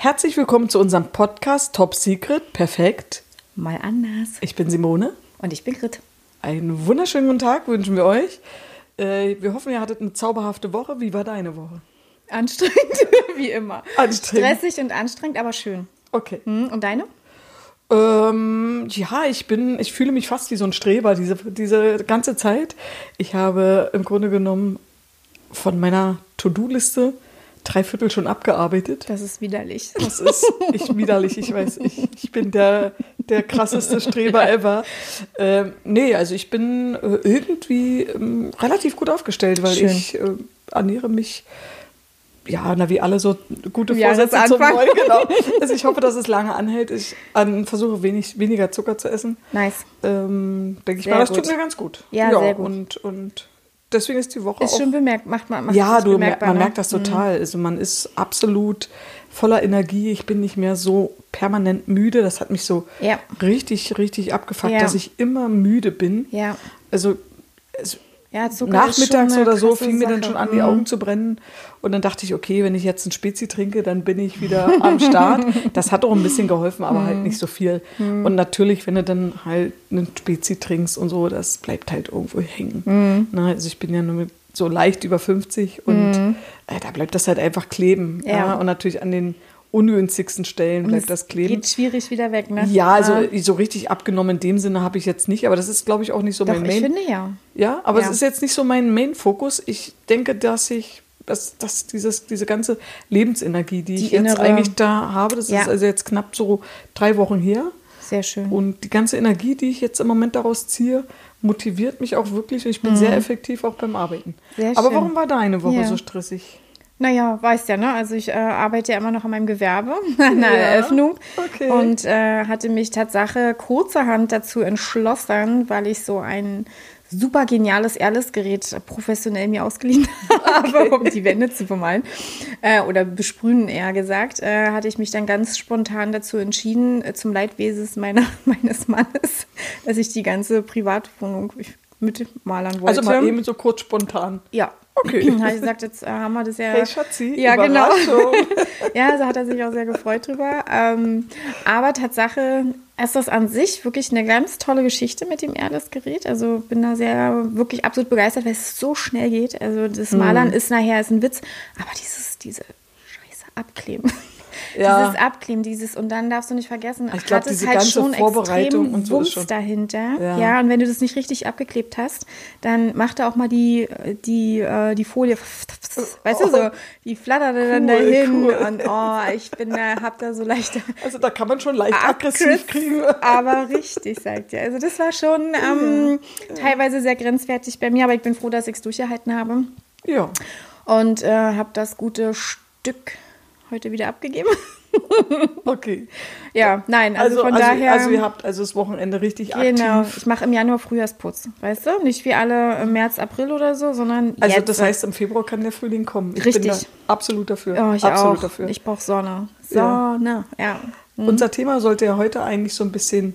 Herzlich willkommen zu unserem Podcast Top Secret Perfekt. Mal anders. Ich bin Simone. Und ich bin Grit. Einen wunderschönen guten Tag wünschen wir euch. Äh, wir hoffen, ihr hattet eine zauberhafte Woche. Wie war deine Woche? Anstrengend, wie immer. Anstrengend. Stressig und anstrengend, aber schön. Okay. Hm, Und deine? Ähm, ja, ich bin, ich fühle mich fast wie so ein Streber diese, diese ganze Zeit. Ich habe im Grunde genommen von meiner To-Do-Liste drei Viertel schon abgearbeitet. Das ist widerlich. Das ist ich widerlich, ich weiß. Ich, ich bin der, der krasseste Streber ever. Ähm, nee, also ich bin äh, irgendwie ähm, relativ gut aufgestellt, weil Schön. ich äh, ernähre mich. Ja, na wie alle so gute alles Vorsätze zum. Neuen, genau. Also ich hoffe, dass es lange anhält. Ich an, versuche wenig, weniger Zucker zu essen. Nice. Ähm, Denke ich Sehr mal, das gut. tut mir ganz gut. Ja, sehr gut. Und, und deswegen ist die Woche Ist auch schon bemerkt, macht man. Macht ja, du, mer- bemerkbar, man ne? merkt das total. Also man ist absolut voller Energie. Ich bin nicht mehr so permanent müde. Das hat mich so Ja. richtig, richtig abgefuckt, Ja. dass ich immer müde bin. Ja. Also es, Ja, nachmittags oder so fing mir dann Sache. schon an, die Mhm. Augen zu brennen. Und dann dachte ich, okay, wenn ich jetzt ein Spezi trinke, dann bin ich wieder am Start. Das hat auch ein bisschen geholfen, aber Mhm. halt nicht so viel. Und natürlich, wenn du dann halt einen Spezi trinkst und so, das bleibt halt irgendwo hängen. Mhm. Na, also ich bin ja nur mit so leicht über 50 und äh, da bleibt das halt einfach kleben. Ja. Ja. Und natürlich an den ungünstigsten Stellen bleibt das kleben. Geht schwierig wieder weg, ne? Ja, also Ah, so richtig abgenommen in dem Sinne habe ich jetzt nicht, aber das ist, glaube ich, auch nicht so Doch, mein ich Main. finde ja. Ja, aber Ja. es ist jetzt nicht so mein Main-Fokus. Ich denke, dass ich, dass, dass dieses, diese ganze Lebensenergie, die, Die ich jetzt innere- eigentlich da habe, das Ja. ist also jetzt knapp so drei Wochen her. Sehr schön. Und die ganze Energie, die ich jetzt im Moment daraus ziehe, motiviert mich auch wirklich. Und ich bin sehr effektiv auch beim Arbeiten. Mhm. Sehr Aber schön. warum war deine Woche Ja. so stressig? Naja, weißt ja, ne? Also ich äh, arbeite ja immer noch an meinem Gewerbe, an der Ja, Eröffnung. okay. Und äh, hatte mich Tatsache kurzerhand dazu entschlossen, weil ich so ein super geniales Airless-Gerät professionell mir ausgeliehen habe, um die Wände zu bemalen. Äh, oder besprühen eher gesagt, äh, hatte ich mich dann ganz spontan dazu entschieden, äh, zum Leidwesen meiner, meines Mannes, dass ich die ganze Privatwohnung mitmalern wollte. Also mal eben so kurz spontan. Ja. Okay. Habe ich gesagt, jetzt äh, haben wir das ja. Hey Schatzi, ja, genau. Ja, also hat er sich auch sehr gefreut drüber. Ähm, aber Tatsache ist das an sich wirklich eine ganz tolle Geschichte mit dem Airless-Gerät. Also bin da sehr, wirklich absolut begeistert, weil es so schnell geht. Also das Mhm. Malern ist nachher ist ein Witz, aber dieses, diese Scheiße abkleben. Ja. Dieses Abkleben, dieses, und dann darfst du nicht vergessen, Ich glaub, hat es halt schon Vorbereitung und so ist Wumms schon- dahinter. Ja. Ja. und wenn du das nicht richtig abgeklebt hast, dann macht er auch mal die, die, äh, die Folie, weißt du, so, die flatterte dann Cool, dahin cool. und oh, ich bin da, hab da so leichte Also da kann man schon leicht aggressiv kriegen. aber richtig, sagt ihr. Also das war schon ähm, teilweise sehr grenzwertig bei mir, aber ich bin froh, dass ich es durchgehalten habe Ja. und äh, habe das gute Stück heute wieder abgegeben. Okay. ja, nein, also, Also, von also, daher. also ihr habt also das Wochenende richtig Genau, aktiv. ich mache im Januar Frühjahrsputz, weißt du? Nicht wie alle im März, April oder so, sondern Also jetzt. das heißt, im Februar kann der Frühling kommen. Ich Richtig. bin da absolut dafür. oh, ich absolut auch. dafür. Ich brauche Sonne. Ja. Sonne, ja. Unser Thema sollte ja heute eigentlich so ein bisschen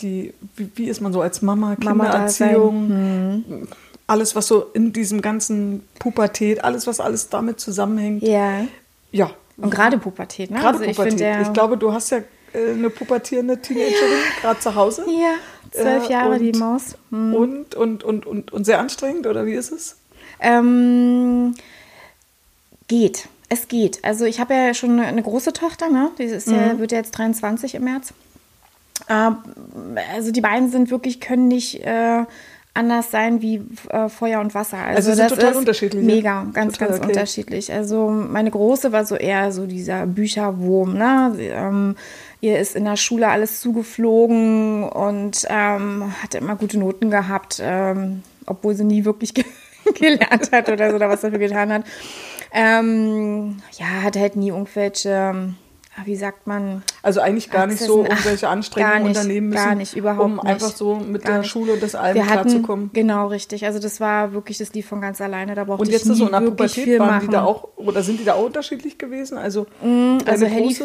die, wie, wie ist man so als Mama, Mama Kindererziehung, alles, was so in diesem ganzen Pubertät, alles, was alles damit zusammenhängt. Ja. Ja, Und gerade Pubertät, ne? gerade also ich Pubertät. finde ja, ich glaube, du hast ja äh, eine pubertierende Teenagerin gerade zu Hause. ja, zwölf Ja, Jahre und- die Maus. Hm. Und, und, und, und, und sehr anstrengend, oder wie ist es? Ähm, geht. Es geht. Also ich habe ja schon eine große Tochter, ne? Die ist Mhm. ja, wird ja jetzt 23 im März. Ähm, also die beiden sind wirklich, können nicht äh, anders sein wie äh, Feuer und Wasser. Also, Also das total ist unterschiedlich, ja? Mega, ganz, Total, ganz okay. unterschiedlich. Also meine Große war so eher so dieser Bücherwurm, ne? Sie, ähm, ihr ist in der Schule alles zugeflogen und ähm, hatte immer gute Noten gehabt, ähm, obwohl sie nie wirklich ge gelernt hat oder so oder was dafür getan hat. Ähm, ja, hat halt nie irgendwelche, ähm, wie sagt man, Also eigentlich gar nicht so ach, irgendwelche Anstrengungen nicht, unternehmen müssen, gar nicht, überhaupt um nicht. einfach so mit Gar der nicht. Schule und das Alben wir hatten, klarzukommen. genau, richtig. Also das war wirklich, das lief von ganz alleine. Da brauchte Und jetzt ich nie so wirklich Pubertät viel waren machen. die da auch, oder sind die da auch unterschiedlich gewesen? Also, also deine Helly,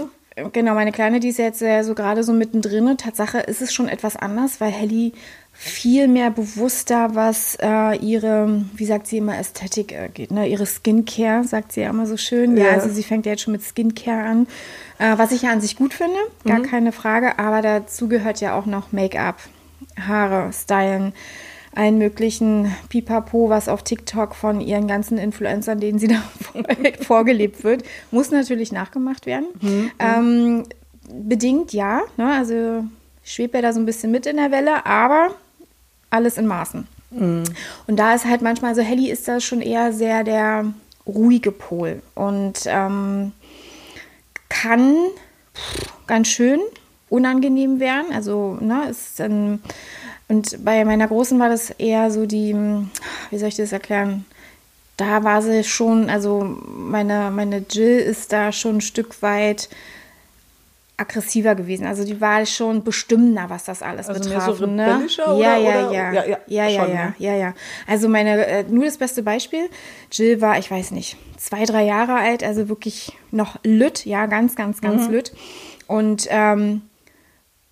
genau, meine Kleine, die ist jetzt so gerade so mittendrin. Tatsache ist es schon etwas anders, weil Helly viel mehr bewusster, was äh, ihre, wie sagt sie immer, Ästhetik äh, geht, ne? ihre Skincare, sagt sie ja immer so schön. Ja, Ja. also sie fängt ja jetzt schon mit Skincare an, äh, was ich ja an sich gut finde, gar keine Frage, aber dazu gehört ja auch noch Make-up, Haare, Stylen, allen möglichen Pipapo, was auf TikTok von ihren ganzen Influencern, denen sie da vorgelebt wird, muss natürlich nachgemacht werden. Ähm, bedingt ja, ne? also schwebt er da so ein bisschen mit in der Welle, aber alles in Maßen. Und da ist halt manchmal, so Helly ist da schon eher sehr der ruhige Pol und ähm, kann ganz schön unangenehm werden. Also, ne, ist ähm, und bei meiner Großen war das eher so die, wie soll ich das erklären? Da war sie schon, also meine, meine Jill ist da schon ein Stück weit aggressiver gewesen. Also die war schon bestimmender, was das alles Also betraf. so ne? ja, oder- ja, oder- ja, ja, ja, ja, ja, schon, ja, ne? ja, ja. Also meine, äh, nur das beste Beispiel. Jill war, ich weiß nicht, zwei, drei Jahre alt, also wirklich noch lütt, ja, ganz, ganz, ganz Mhm. lütt. Und ähm,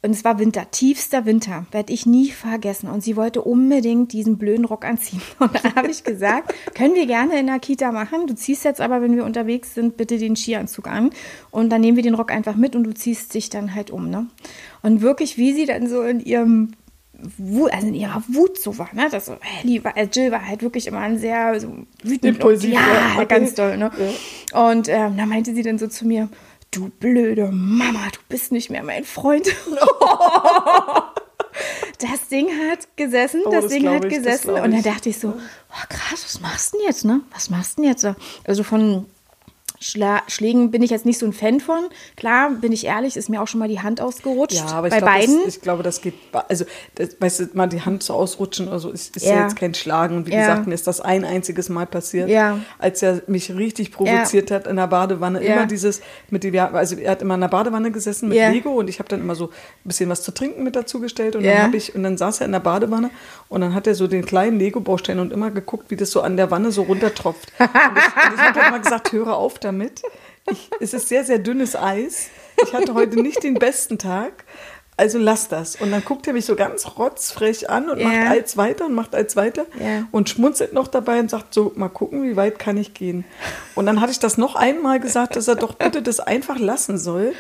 und es war Winter, tiefster Winter, werde ich nie vergessen. Und sie wollte unbedingt diesen blöden Rock anziehen. Und da habe ich gesagt, können wir gerne in der Kita machen. Du ziehst jetzt aber, wenn wir unterwegs sind, bitte den Skianzug an. Und dann nehmen wir den Rock einfach mit und du ziehst dich dann halt um. Ne? Und wirklich, wie sie dann so in ihrem Wut, also in ihrer Wut so war, ne? Das so, Ellie war, äh, Jill war halt wirklich immer ein sehr so wütend. Impulsiv, und, ja, ja, ganz doll, ne? Und ähm, da meinte sie dann so zu mir, du blöde Mama, du bist nicht mehr mein Freund. das Ding hat gesessen, Oh, das, das Ding hat ich, gesessen. Und dann dachte ich so, oh, krass, was machst du denn jetzt, ne? Was machst du denn jetzt? so? Also von Schla Schlägen bin ich jetzt nicht so ein Fan von. Klar, bin ich ehrlich, ist mir auch schon mal die Hand ausgerutscht. Ja, aber ich bei glaube, beiden. das, ich glaube, das geht, also, das, weißt du, mal die Hand so ausrutschen oder so, ist, ist ja. Ja. jetzt kein Schlagen. Und wie Ja. gesagt, mir ist das ein einziges Mal passiert, Ja. als er mich richtig provoziert hat in der Badewanne. Immer dieses, mit dem, also er hat immer in der Badewanne gesessen mit. Lego und ich habe dann immer so ein bisschen was zu trinken mit dazugestellt und Ja. dann habe ich, und dann saß er in der Badewanne und dann hat er so den kleinen Lego-Baustein und immer geguckt, wie das so an der Wanne so runtertropft. Und ich, und ich habe immer gesagt, höre auf damit. Ich, es ist sehr, sehr dünnes Eis. Ich hatte heute nicht den besten Tag. Also lass das. Und dann guckt er mich so ganz rotzfrech an und Ja. macht als weiter und macht als weiter Ja. und schmunzelt noch dabei und sagt so, mal gucken, wie weit kann ich gehen. Und dann hatte ich das noch einmal gesagt, dass er doch bitte das einfach lassen soll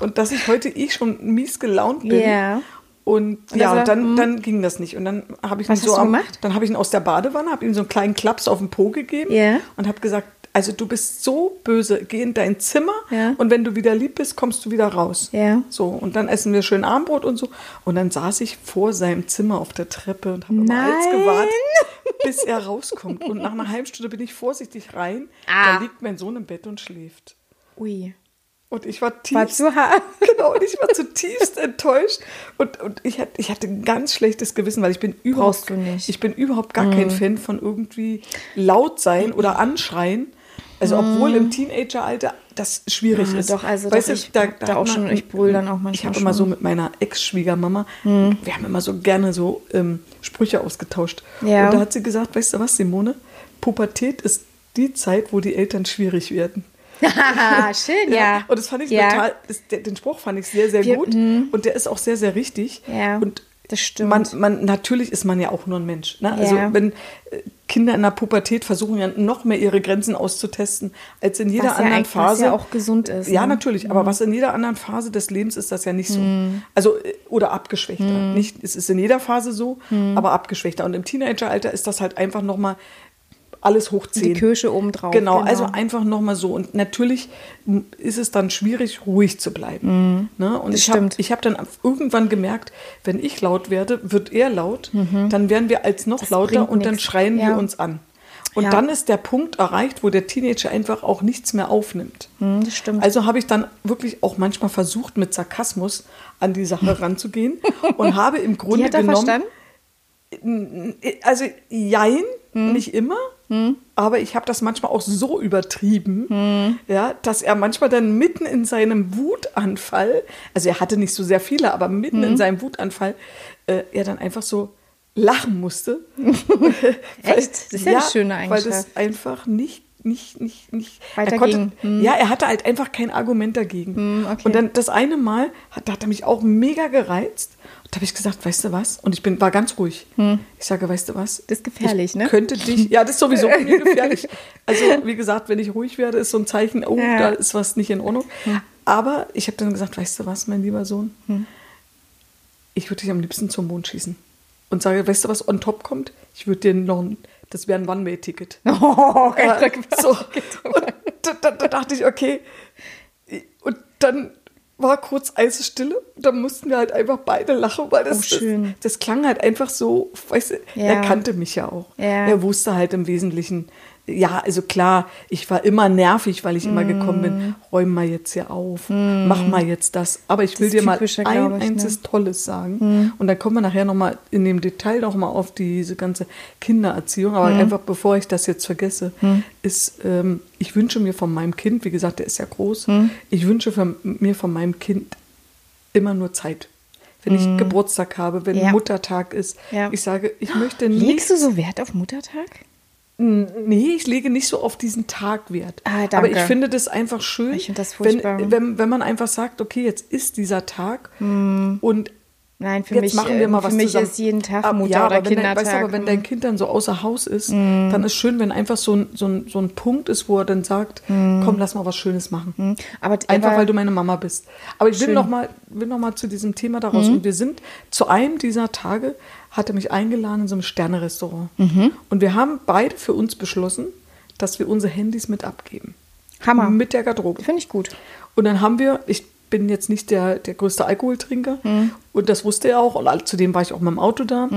und dass ich heute ich schon mies gelaunt bin. Ja. Und Und ja, und dann, hm. dann ging das nicht. Und dann habe ich ihn so am- gemacht? Dann habe ich ihn aus der Badewanne, habe ihm so einen kleinen Klaps auf den Po gegeben Ja. und habe gesagt, also du bist so böse, geh in dein Zimmer Ja. und wenn du wieder lieb bist, kommst du wieder raus. Ja. So, und dann essen wir schön Armbrot und so. Und dann saß ich vor seinem Zimmer auf der Treppe und habe immer Nein. gewartet, bis er rauskommt. Und nach einer halben Stunde bin ich vorsichtig rein. Ah. Da liegt mein Sohn im Bett und schläft. Ui. Und ich war tief. War zu hart. Genau, und ich war zutiefst enttäuscht. Und, und ich, hatte, ich hatte ein ganz schlechtes Gewissen, weil ich bin überhaupt. Ich bin überhaupt gar kein Fan von irgendwie laut sein oder anschreien. Also obwohl im Teenageralter das schwierig Ja, ist. doch, also weißt ich da auch hat man- schon- ich brüll dann auch manchmal Ich habe immer so mit meiner Ex-Schwiegermama, wir haben immer so gerne so ähm, Sprüche ausgetauscht. Ja. Und da hat sie gesagt, weißt du was, Simone, Pubertät ist die Zeit, wo die Eltern schwierig werden. Schön, ja. Und das fand ich ja. total, den Spruch fand ich sehr, sehr Wir- gut. Und der ist auch sehr, sehr richtig. Ja, und das stimmt. Man, man, natürlich ist man ja auch nur ein Mensch. Ne? Also Ja. wenn äh, Kinder in der Pubertät versuchen ja noch mehr ihre Grenzen auszutesten, als in jeder Was ja anderen eigentlich- was Phase. ja auch gesund ist, Ja, ne? natürlich. Aber was in jeder anderen Phase des Lebens ist das ja nicht so. Also, äh, oder abgeschwächter. Nicht, es ist in jeder Phase so, aber abgeschwächter. Und im Teenageralter ist das halt einfach nochmal alles hoch 10. Die Kirsche obendrauf. Genau, also einfach nochmal so. Und natürlich ist es dann schwierig, ruhig zu bleiben. Ne? Und Mhm. Das ich habe stimmt. ich hab dann irgendwann gemerkt, wenn ich laut werde, wird er laut, dann werden wir als noch Mhm. Das lauter und dann nix. schreien Ja. wir uns an. Und Ja. dann ist der Punkt erreicht, wo der Teenager einfach auch nichts mehr aufnimmt. Hm, das stimmt. Also habe ich dann wirklich auch manchmal versucht, mit Sarkasmus an die Sache ranzugehen und habe im Grunde Die hat er genommen verstanden? also jein, Hm. nicht immer, aber ich habe das manchmal auch so übertrieben, Hm. ja, dass er manchmal dann mitten in seinem Wutanfall, also er hatte nicht so sehr viele, aber mitten Hm. in seinem Wutanfall, äh, er dann einfach so lachen musste. Echt? Das ist ja eine schöne Weil Eigenschaft. das einfach nicht nicht, nicht, nicht. Weiter er konnte. Hm. Ja, er hatte halt einfach kein Argument dagegen. Hm, okay. Und dann das eine Mal hat, da hat er mich auch mega gereizt. Und da habe ich gesagt, weißt du was? Und ich bin, war ganz ruhig. Ich sage, weißt du was? Hm. Das ist gefährlich, ich ne? Könnte dich, ja, das ist sowieso mir gefährlich. Also, wie gesagt, wenn ich ruhig werde, ist so ein Zeichen, oh, Ja. da ist was nicht in Ordnung. Aber ich habe dann gesagt, weißt du was, mein lieber Sohn? Ich würde dich am liebsten zum Mond schießen. Und sage, weißt du, was on top kommt? Ich würde dir noch, ein, das wäre ein One-Way-Ticket. Oh, kein Äh, so. Und da, da, da dachte ich, okay. Und dann war kurz Eisestille. Da mussten wir halt einfach beide lachen, weil das, Oh, schön. das, das klang halt einfach so, weißt du, Ja. er kannte mich ja auch. Ja. Er wusste halt im Wesentlichen, ja, also klar, ich war immer nervig, weil ich immer gekommen Mm. bin, räum mal jetzt hier auf, mach mal jetzt das. Aber ich will Das dir mal ein ich, ne? einziges Tolles sagen. Und dann kommen wir nachher nochmal in dem Detail nochmal auf diese ganze Kindererziehung. Aber einfach bevor ich das jetzt vergesse, ist, ähm, ich wünsche mir von meinem Kind, wie gesagt, der ist ja groß, ich wünsche von, mir von meinem Kind immer nur Zeit. Wenn ich Geburtstag habe, wenn Ja. Muttertag ist, Ja. ich sage, ich möchte nicht. Legst du so Wert auf Muttertag? Nee, ich lege nicht so auf diesen Tag Wert. Ah. Aber ich finde das einfach schön, das wenn, wenn, wenn man einfach sagt, okay, jetzt ist dieser Tag und Nein, für jetzt mich, machen wir äh, mal für was mich zusammen. ist jeden Tag Ab- Mutter- ja, oder aber wenn dein, Kindertag. weißt du, aber wenn dein Kind dann so außer Haus ist, dann ist schön, wenn einfach so ein, so, ein, so ein Punkt ist, wo er dann sagt, komm, lass mal was Schönes machen. aber, Einfach, weil du meine Mama bist. Aber ich will Schön. noch mal, will noch mal zu diesem Thema daraus. Und wir sind zu einem dieser Tage, hat er mich eingeladen in so einem Sterne-Restaurant. Und wir haben beide für uns beschlossen, dass wir unsere Handys mit abgeben. Hammer. Mit der Garderobe. Finde ich gut. Und dann haben wir, ich bin jetzt nicht der, der größte Alkoholtrinker und das wusste er auch und zudem war ich auch mit dem Auto da.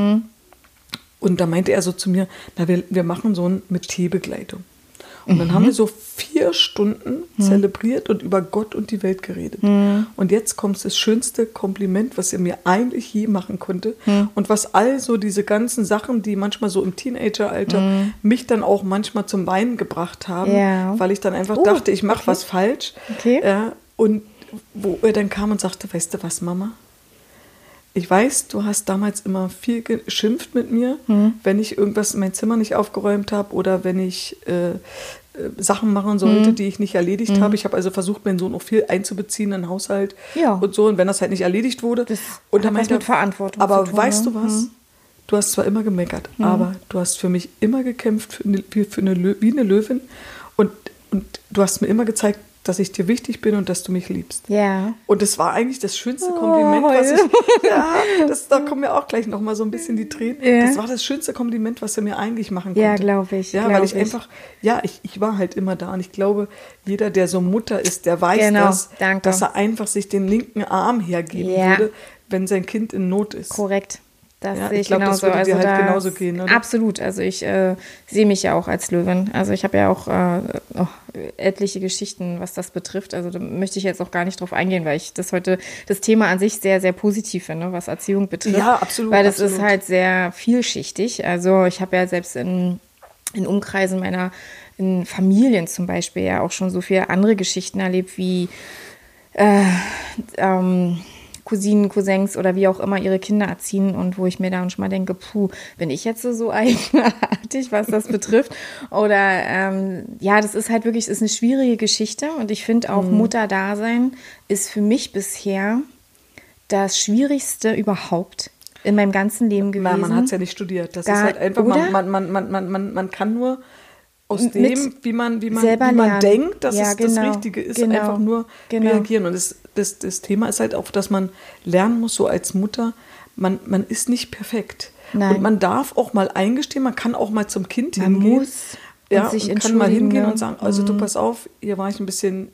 Und da meinte er so zu mir, na, wir, wir machen so ein mit Teebegleitung. Und dann haben wir so vier Stunden zelebriert und über Gott und die Welt geredet. Und jetzt kommt das schönste Kompliment, was er mir eigentlich je machen konnte. Und was all so diese ganzen Sachen, die manchmal so im Teenageralter mich dann auch manchmal zum Weinen gebracht haben, Ja. weil ich dann einfach Oh, dachte, ich mache okay. was falsch. Okay. Ja, und wo er dann kam und sagte, weißt du was, Mama? Ich weiß, du hast damals immer viel geschimpft mit mir, Hm. wenn ich irgendwas in mein Zimmer nicht aufgeräumt habe oder wenn ich äh, äh, Sachen machen sollte, Hm. die ich nicht erledigt habe. Ich habe also versucht, meinen Sohn auch viel einzubeziehen in den Haushalt Ja. und so. Und wenn das halt nicht erledigt wurde. Das und dann meinte mit Verantwortung Aber tun, weißt ne? du was? Du hast zwar immer gemeckert, aber du hast für mich immer gekämpft für eine, wie, für eine, wie eine Löwin. Und, und du hast mir immer gezeigt, dass ich dir wichtig bin und dass du mich liebst. Ja. Und das war eigentlich das schönste Kompliment, was ich. Ja, das, da kommen mir auch gleich noch mal so ein bisschen die Tränen. Ja. Das war das schönste Kompliment, was er mir eigentlich machen konnte. Ja, glaub ich, Ja, glaub weil ich, ich. einfach, ja, ich, ich war halt immer da. Und ich glaube, jeder, der so Mutter ist, der weiß Genau, das, danke. dass er einfach sich den linken Arm hergeben Ja. würde, wenn sein Kind in Not ist. Korrekt. Das Ja, sehe ich ich glaub, das genauso. würde dir also halt genauso gehen, oder? Absolut. Also ich äh, sehe mich ja auch als Löwin. Also ich habe ja auch äh, oh, etliche Geschichten, was das betrifft. Also da möchte ich jetzt auch gar nicht drauf eingehen, weil ich das heute das Thema an sich sehr, sehr positiv finde, was Erziehung betrifft. Ja, absolut, Weil das absolut. ist halt sehr vielschichtig. Also ich habe ja selbst in, in Umkreisen meiner in Familien zum Beispiel ja auch schon so viele andere Geschichten erlebt, wie äh, ähm, Cousinen, Cousins oder wie auch immer ihre Kinder erziehen und wo ich mir dann schon mal denke, puh, bin ich jetzt so eigenartig, was das betrifft? Oder ähm, ja, das ist halt wirklich, ist eine schwierige Geschichte und ich finde auch Mutterdasein ist für mich bisher das Schwierigste überhaupt in meinem ganzen Leben gewesen. Na, man hat es ja nicht studiert. Das Gar- ist halt einfach, man, man, man, man, man, man kann nur aus Mit dem, wie man, wie man, wie man denkt, dass Ja, es das genau, Richtige ist, genau, einfach nur genau. reagieren. Und das, das, das Thema ist halt auch, dass man lernen muss, so als Mutter, man, man ist nicht perfekt. Nein. Und man darf auch mal eingestehen, man kann auch mal zum Kind Man hingehen. muss ja, und sich und kann mal hingehen ne? und sagen, also du pass auf, hier war ich ein bisschen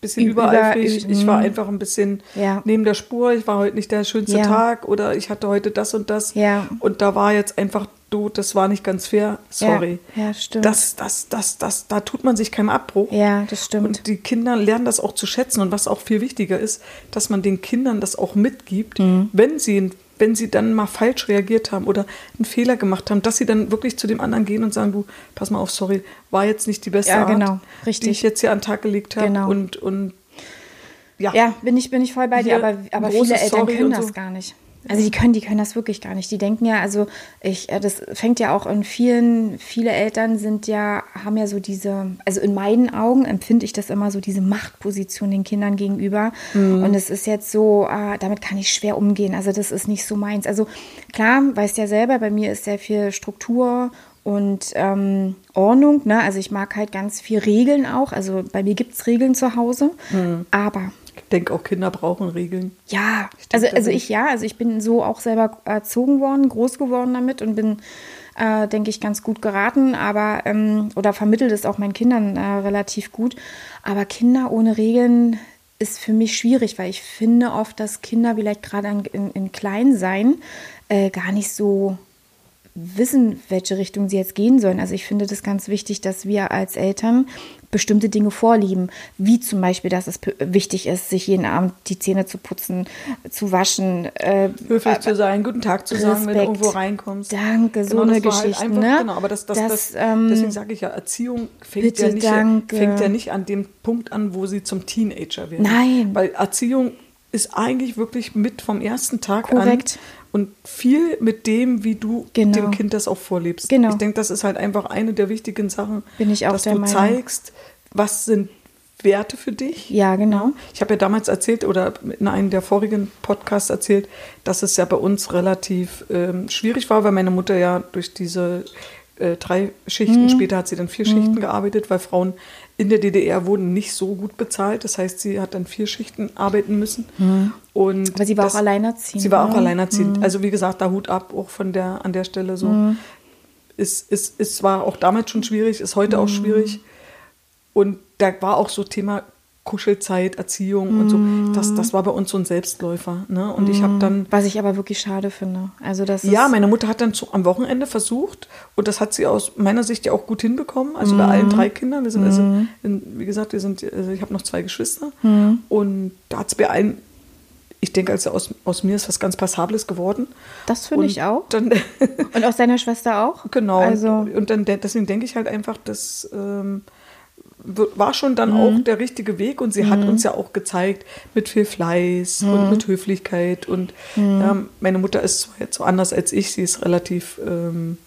bisschen Über- übereifrig, über- ich war mm. einfach ein bisschen Ja. neben der Spur, ich war heute nicht der schönste Ja. Tag oder ich hatte heute das und das Ja. und da war jetzt einfach, du, das war nicht ganz fair, sorry. Ja, ja, stimmt. Das, das, das, das, da tut man sich keinen Abbruch. Ja, das stimmt. Und die Kinder lernen das auch zu schätzen. Und was auch viel wichtiger ist, dass man den Kindern das auch mitgibt, Mhm. wenn sie wenn sie dann mal falsch reagiert haben oder einen Fehler gemacht haben, dass sie dann wirklich zu dem anderen gehen und sagen, du, pass mal auf, sorry, war jetzt nicht die beste Ja, Art, genau, richtig. die ich jetzt hier an den Tag gelegt habe. Genau. Und, und ja, Ja, bin ich, bin ich voll bei dir, aber, aber viele Eltern Sorry können und das so. gar nicht. Also die können, die können das wirklich gar nicht. Die denken ja, also ich, äh, das fängt ja auch in vielen, viele Eltern sind ja, haben ja so diese, also in meinen Augen empfinde ich das immer so, diese Machtposition den Kindern gegenüber. Mhm. Und es ist jetzt so, äh, damit kann ich schwer umgehen. Also das ist nicht so meins. Also klar, weißt ja selber, bei mir ist sehr viel Struktur und ähm, Ordnung. Ne? Also ich mag halt ganz viel Regeln auch. Also bei mir gibt es Regeln zu Hause. Mhm. Aber denke auch Kinder brauchen Regeln. Ja, also, also ich ja, also ich bin so auch selber erzogen worden, groß geworden damit und bin, äh, denke ich, ganz gut geraten, aber ähm, oder vermittelt es auch meinen Kindern äh, relativ gut. Aber Kinder ohne Regeln ist für mich schwierig, weil ich finde oft, dass Kinder vielleicht gerade in, in, in Kleinsein äh, gar nicht so wissen, welche Richtung sie jetzt gehen sollen. Also ich finde das ganz wichtig, dass wir als Eltern bestimmte Dinge vorlieben, wie zum Beispiel, dass es wichtig ist, sich jeden Abend die Zähne zu putzen, zu waschen, äh, höflich äh, zu sein, guten Tag zu Respekt, sagen, wenn du irgendwo reinkommst. Danke, so genau, eine halt Geschichte. Halt ne? Genau, aber das, das, das, das ähm, deswegen sage ich ja, Erziehung fängt ja, nicht, fängt ja nicht an dem Punkt an, wo sie zum Teenager werden. Nein. Weil Erziehung ist eigentlich wirklich mit vom ersten Tag Korrekt. an und viel mit dem, wie du genau. dem Kind das auch vorlebst. Genau. Ich denke, das ist halt einfach eine der wichtigen Sachen, Bin ich auch dass du Meinung. zeigst, was sind Werte für dich. Ja, genau. Ich habe ja damals erzählt oder in einem der vorigen Podcasts erzählt, dass es ja bei uns relativ ähm, schwierig war, weil meine Mutter ja durch diese äh, drei Schichten, mhm. später hat sie dann vier mhm. Schichten gearbeitet, weil Frauen in der DDR wurden nicht so gut bezahlt. Das heißt, sie hat dann vier Schichten arbeiten müssen. Mhm. Und Aber sie war das, auch alleinerziehend. Sie war auch ne? alleinerziehend. Mhm. Also wie gesagt, da Hut ab, auch von der an der Stelle so. Mhm. Ist, ist, ist, war auch damals schon schwierig, ist heute auch mhm. schwierig. Und da war auch so Thema Kuschelzeit, Erziehung mm. und so. Das, das war bei uns so ein Selbstläufer. Ne? Und mm. ich habe dann. Was ich aber wirklich schade finde. Also das ja, meine Mutter hat dann zu, am Wochenende versucht und das hat sie aus meiner Sicht ja auch gut hinbekommen. Also mm. bei allen mhm. drei Kindern. Wir sind also, mhm. in, wie gesagt, wir sind, also ich habe noch zwei Geschwister und da hat es bei allen ich denke, also aus, aus mir ist was ganz Passables geworden. Das finde ich auch. Dann, und aus deiner Schwester auch? Genau. Also. Und, und dann deswegen denke ich halt einfach, dass ähm, war schon dann mhm. auch der richtige Weg und sie mhm. hat uns ja auch gezeigt mit viel Fleiß mhm. und mit Höflichkeit und mhm. ja, meine Mutter ist jetzt so anders als ich, sie ist relativ ähm,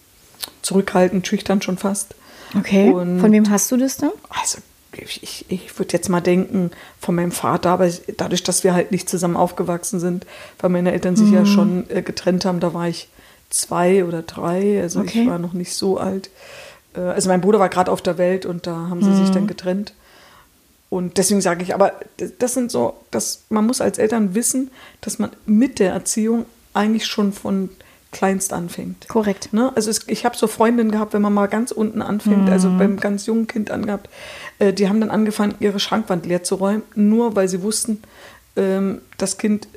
zurückhaltend, schüchtern schon fast. Okay. Und Von wem hast du das dann? Also ich, ich würde jetzt mal denken von meinem Vater, aber dadurch, dass wir halt nicht zusammen aufgewachsen sind, weil meine Eltern sich ja mhm. schon äh, getrennt haben, da war ich zwei oder drei, also okay. ich war noch nicht so alt. Äh, also mein Bruder war gerade auf der Welt und da haben sie mhm. sich dann getrennt. Und deswegen sage ich, aber das sind so, dass man muss als Eltern wissen, dass man mit der Erziehung eigentlich schon von kleinst anfängt. Korrekt. Ne? Also es, ich habe so Freundinnen gehabt, wenn man mal ganz unten anfängt, mhm. also beim ganz jungen Kind angehabt, äh, die haben dann angefangen, ihre Schrankwand leer zu räumen, nur weil sie wussten, ähm, das Kind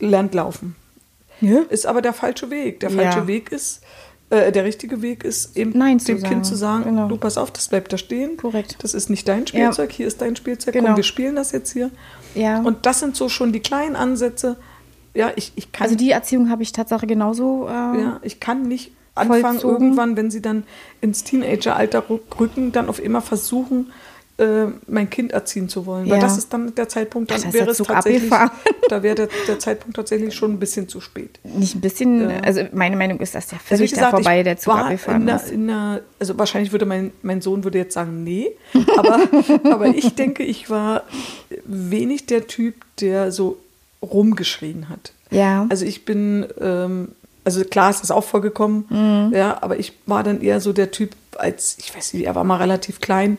lernt laufen. Ja. Ist aber der falsche Weg. Der falsche ja. Weg ist, äh, der richtige Weg ist eben Nein dem sagen. Kind zu sagen, genau. du pass auf, das bleibt da stehen. Korrekt. Das ist nicht dein Spielzeug, ja. hier ist dein Spielzeug, genau. komm, wir spielen das jetzt hier. Ja. Und das sind so schon die kleinen Ansätze. Ja, ich, ich kann. Also die Erziehung habe ich tatsächlich genauso. Äh, ja, ich kann nicht anfangen, irgendwann, wenn sie dann ins Teenageralter rücken, dann auf immer versuchen, äh, mein Kind erziehen zu wollen. Ja. Weil das ist dann der Zeitpunkt, dann wäre es tatsächlich, da wäre der, der, Zeitpunkt tatsächlich schon ein bisschen zu spät. Nicht ein bisschen, äh, also meine Meinung ist, dass der völlig also gesagt, da vorbei, der Zug abgefahren ist. Also wahrscheinlich würde mein, mein Sohn würde jetzt sagen, nee, aber, aber ich denke, ich war wenig der Typ, der so rumgeschrien hat. Ja. Also ich bin, ähm, also klar ist das auch vorgekommen, mhm. ja, aber ich war dann eher so der Typ, als, ich weiß nicht, er war mal relativ klein,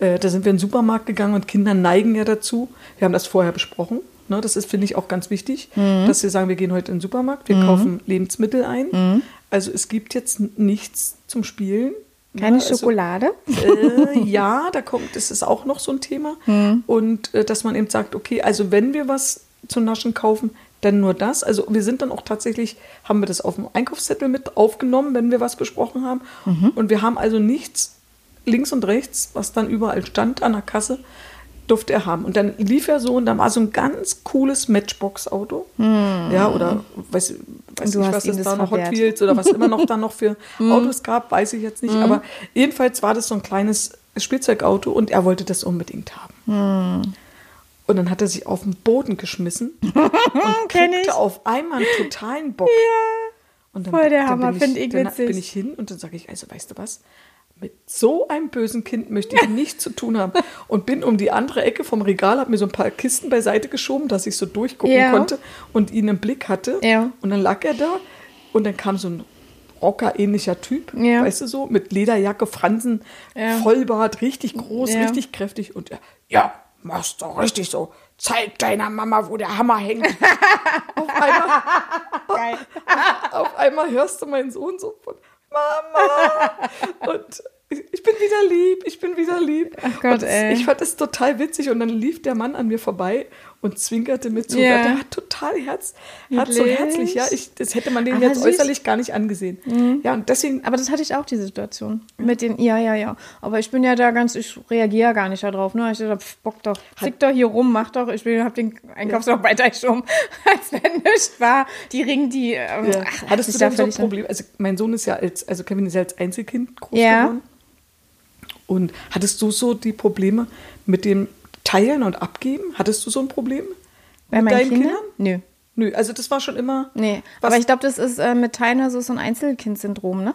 äh, da sind wir in den Supermarkt gegangen und Kinder neigen ja dazu. Wir haben das vorher besprochen. Ne? Das ist, finde ich, auch ganz wichtig, mhm. dass sie sagen, wir gehen heute in den Supermarkt, wir mhm. kaufen Lebensmittel ein. Mhm. Also es gibt jetzt nichts zum Spielen. Ne? Keine also, Schokolade? Äh, ja, da kommt, das ist auch noch so ein Thema. Mhm. Und äh, dass man eben sagt, okay, also wenn wir was zu naschen kaufen, dann nur das. Also wir sind dann auch tatsächlich, haben wir das auf dem Einkaufszettel mit aufgenommen, wenn wir was besprochen haben. Mhm. Und wir haben also nichts links und rechts, was dann überall stand an der Kasse, durfte er haben. Und dann lief er so und dann war so ein ganz cooles Matchbox-Auto. Hm. Ja, oder weiß, weiß nicht, was es da noch Hot Wheels oder was immer noch da noch für hm. Autos gab, weiß ich jetzt nicht. Hm. Aber jedenfalls war das so ein kleines Spielzeugauto und er wollte das unbedingt haben. Hm. Und dann hat er sich auf den Boden geschmissen und kriegte auf einmal einen totalen Bock. Ja. Und dann, Voll der dann Hammer, bin find ich dann witzig. bin ich hin und dann sage ich, also weißt du was, mit so einem bösen Kind möchte ich nichts zu tun haben. Und bin um die andere Ecke vom Regal, habe mir so ein paar Kisten beiseite geschoben, dass ich so durchgucken Ja. konnte und ihn im Blick hatte. Ja. Und dann lag er da und dann kam so ein Rocker-ähnlicher Typ, Ja. weißt du so, mit Lederjacke, Fransen. Vollbart, richtig groß, richtig kräftig. Und er, ja, machst doch richtig so. Zeig deiner Mama, wo der Hammer hängt. auf, einmal, Geil. auf einmal hörst du meinen Sohn so von Mama. Und ich bin wieder lieb, ich bin wieder lieb. Ach Gott, und ey. Ich fand das total witzig. Und dann lief der Mann an mir vorbei und zwinkerte mir zu. Ja. Der hat total Herz, Herz so herzlich. Ja, ich, das hätte man den Aber jetzt süß. Mhm. äußerlich gar nicht angesehen. Ja, und deswegen Aber das hatte ich auch, die Situation. Mit den, ja, ja, ja. Aber ich bin ja da ganz, ich reagiere ja gar nicht darauf. Ne? Ich dachte, pf, Bock doch, zick doch hier rum, mach doch. Ich bin, hab den Einkaufswagen weitergeschoben, als wenn nichts war. Die Ringen, die. Ähm, Ja. ach, Hattest du da so ein Problem? Also mein Sohn ist ja als, also Kevin ist ja als Einzelkind groß Ja. geworden. Und hattest du so die Probleme mit dem Teilen und Abgeben? Hattest du so ein Problem Bei mit meinen deinen Kindern? Kindern? Nö. Nö, also das war schon immer. Nee, aber ich glaube, das ist äh, mit Tyner so, so ein Einzelkind-Syndrom, ne?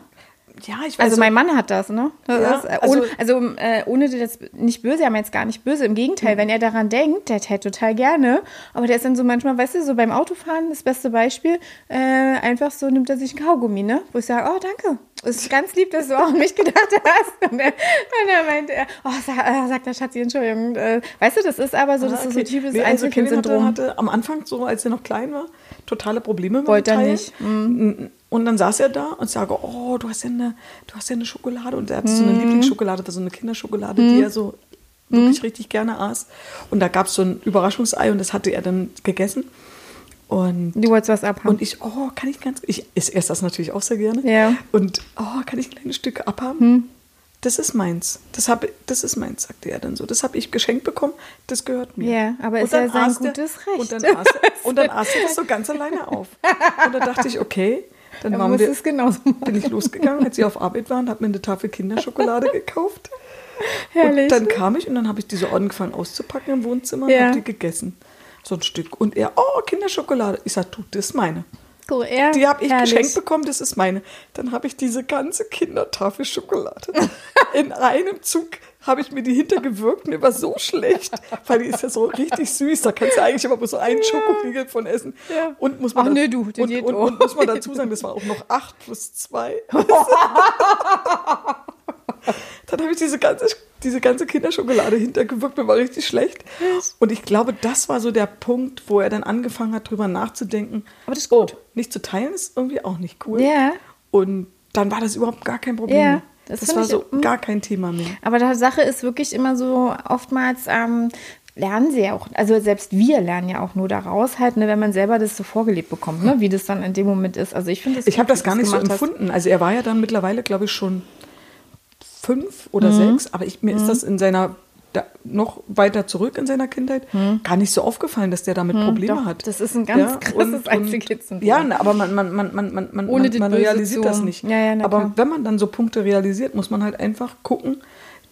Ja, ich weiß. Also mein Mann hat das, ne? Das Ja, ist, äh, also- ohne, also äh, ohne das nicht böse, er meint es gar nicht böse. Im Mhm. Gegenteil, wenn er daran denkt, der teilt total gerne. Aber der ist dann so manchmal, weißt du, so beim Autofahren, das beste Beispiel, äh, einfach so nimmt er sich ein Kaugummi, ne? Wo ich sage, oh danke. Ist ganz lieb, dass du auch an mich gedacht hast. Und, er, und er meint, er, oh, sag, äh, sagt der Schatzi, Entschuldigung. Äh, weißt du, das ist aber so, das ist so ein typisches Nee, also Kevin hatte, Einzelkind-Syndrom. hatte am Anfang so, als er noch klein war, totale Probleme mit Wollte dem er nicht. Mhm. Und dann saß er da und sage, oh, du hast ja eine, du hast ja eine Schokolade. Und er hatte so Mhm. eine Lieblingsschokolade, das war so eine Kinderschokolade, die er so wirklich richtig gerne aß. Und da gab es so ein Überraschungsei und das hatte er dann gegessen. Und Du wolltest was abhaben. und ich, oh, kann ich ganz, ich esse esse das natürlich auch sehr gerne. Ja. Hm. Und, oh, kann ich kleine Stücke abhaben? Das ist meins. Das, hab, das ist meins, sagte er dann so. Das habe ich geschenkt bekommen, das gehört mir. Ja, aber Und ist ja sein gutes Recht. Und dann, aß er, und dann aß er das so ganz alleine auf. Und dann dachte ich, okay, dann er waren wir, es genauso machen. bin ich losgegangen, als sie auf Arbeit waren, habe mir eine Tafel Kinderschokolade gekauft. Herrlich. Und dann kam ich und dann habe ich diese angefangen auszupacken im Wohnzimmer und Ja. habe die gegessen. So ein Stück. Und er, oh, Kinderschokolade. Ich sage, du, das ist meine. Cool, ja, Die habe ich herrlich. geschenkt bekommen, das ist meine. Dann habe ich diese ganze Kindertafel Schokolade. In einem Zug habe ich mir die hintergewirkt die war so schlecht, weil die ist ja so richtig süß. Da kannst du eigentlich immer bloß so einen Schokoriegel von essen. Ja. Und muss man Ach nee, du, und, und, und muss man dazu sagen, das war auch noch 8 plus 2. Dann habe ich diese ganze, diese ganze Kinderschokolade hintergewirkt, mir war richtig schlecht. Und ich glaube, das war so der Punkt, wo er dann angefangen hat, drüber nachzudenken. Aber das ist gut. Oh, nicht zu teilen ist irgendwie auch nicht cool. Ja. Und dann war das überhaupt gar kein Problem. Ja, mehr. Das das war ich- so gar kein Thema mehr. Aber die Sache ist wirklich immer so, oftmals ähm, lernen sie ja auch, also selbst wir lernen ja auch nur daraus halt, ne, wenn man selber das so vorgelebt bekommt, ne, wie das dann in dem Moment ist. Also ich finde Ich habe das gar nicht so gemacht hast. empfunden. Also er war ja dann mittlerweile, glaube ich, schon fünf oder Mhm. sechs, aber ich, mir ist das in seiner noch weiter zurück in seiner Kindheit gar nicht so aufgefallen, dass der damit Probleme Mhm. Doch, hat. das ist ein ganz krasses Einzelkind-Syndrom. Ja, aber man, man, man, man, man, man, Ohne man, man realisiert zu- das nicht. Ja, ja, aber klar. wenn man dann so Punkte realisiert, muss man halt einfach gucken,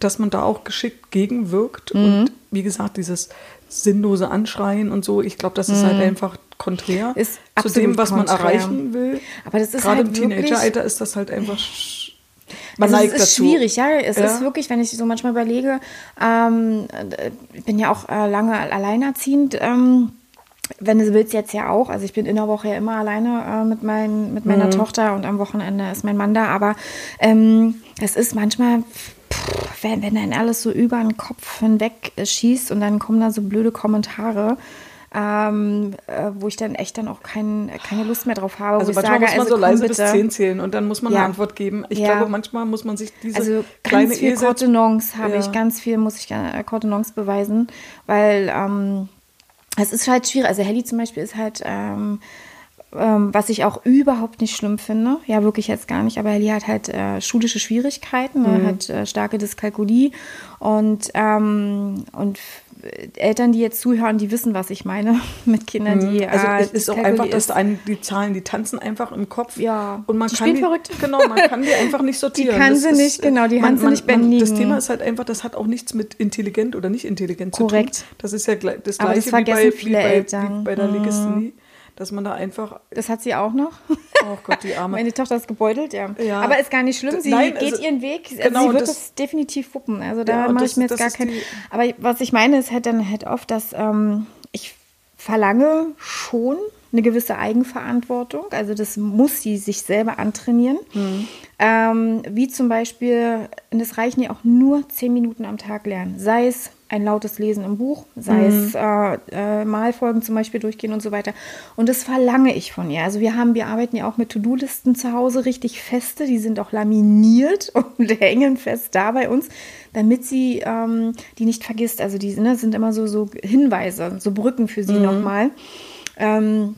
dass man da auch geschickt gegenwirkt. Mhm. Und wie gesagt, dieses sinnlose Anschreien und so, ich glaube, das ist halt einfach konträr Mhm. Ist zu dem, was man konträr. erreichen will. Aber das ist Gerade halt im Teenageralter ist das halt einfach. Man Also neigt es ist dazu. schwierig, ja. Es Ja. ist wirklich, wenn ich so manchmal überlege, ähm, äh, ich bin ja auch äh, lange alleinerziehend. Ähm, wenn du willst, jetzt ja auch. Also ich bin in der Woche ja immer alleine äh, mit, mein, mit Mhm. meiner Tochter und am Wochenende ist mein Mann da. Aber ähm, es ist manchmal, pff, wenn, wenn dann alles so über den Kopf hinweg äh, schießt und dann kommen da so blöde Kommentare. Ähm, äh, wo ich dann echt dann auch kein, keine Lust mehr drauf habe. Also wo manchmal sage, muss man also so leise bis bitte. 10 zählen und dann muss man Ja. eine Antwort geben. Ich Ja. glaube, manchmal muss man sich diese Also kleine ganz viel Kontenance habe Ja. ich, ganz viel muss ich äh, Kontenance beweisen, weil ähm, es ist halt schwierig. Also Helly zum Beispiel ist halt, ähm, ähm, was ich auch überhaupt nicht schlimm finde, ja wirklich jetzt gar nicht, aber Ellie hat halt äh, schulische Schwierigkeiten, mhm. er hat äh, starke Dyskalkulie und, ähm, und Eltern, die jetzt zuhören, die wissen, was ich meine mit Kindern, die. Mhm. Also äh, es ist auch einfach, dass ein, die Zahlen, die tanzen einfach im Kopf. Ja. Und man die kann die, verrückt. Genau, man kann die einfach nicht sortieren. Die kann das sie ist, nicht, genau, die kann sie nicht bändigen. Das Thema ist halt einfach, das hat auch nichts mit intelligent oder nicht intelligent Korrekt. zu tun. Das ist ja das gleiche das wie, bei, viele wie, bei, Eltern. wie bei der Mhm. Legasthenie. Dass man da einfach. Das hat sie auch noch. Oh Gott, die Arme. Meine Tochter ist gebeutelt, ja. Ja. Aber ist gar nicht schlimm. Sie Nein, geht also- ihren Weg. Genau, sie wird das- es definitiv wuppen. Also da Ja, mache das- ich mir jetzt das gar ist kein. die- Aber was ich meine, ist halt dann halt oft, dass ähm, ich verlange schon eine gewisse Eigenverantwortung. Also das muss sie sich selber antrainieren. Mhm. Ähm, wie zum Beispiel, und es reichen ja auch nur zehn Minuten am Tag lernen. Sei es ein lautes Lesen im Buch, sei Mhm. es äh, äh, Malfolgen zum Beispiel durchgehen und so weiter. Und das verlange ich von ihr. Also wir haben, wir arbeiten ja auch mit To-Do-Listen zu Hause, richtig feste, die sind auch laminiert und hängen fest da bei uns, damit sie ähm, die nicht vergisst. Also die ne, sind immer so, so Hinweise, so Brücken für sie nochmal. Ähm,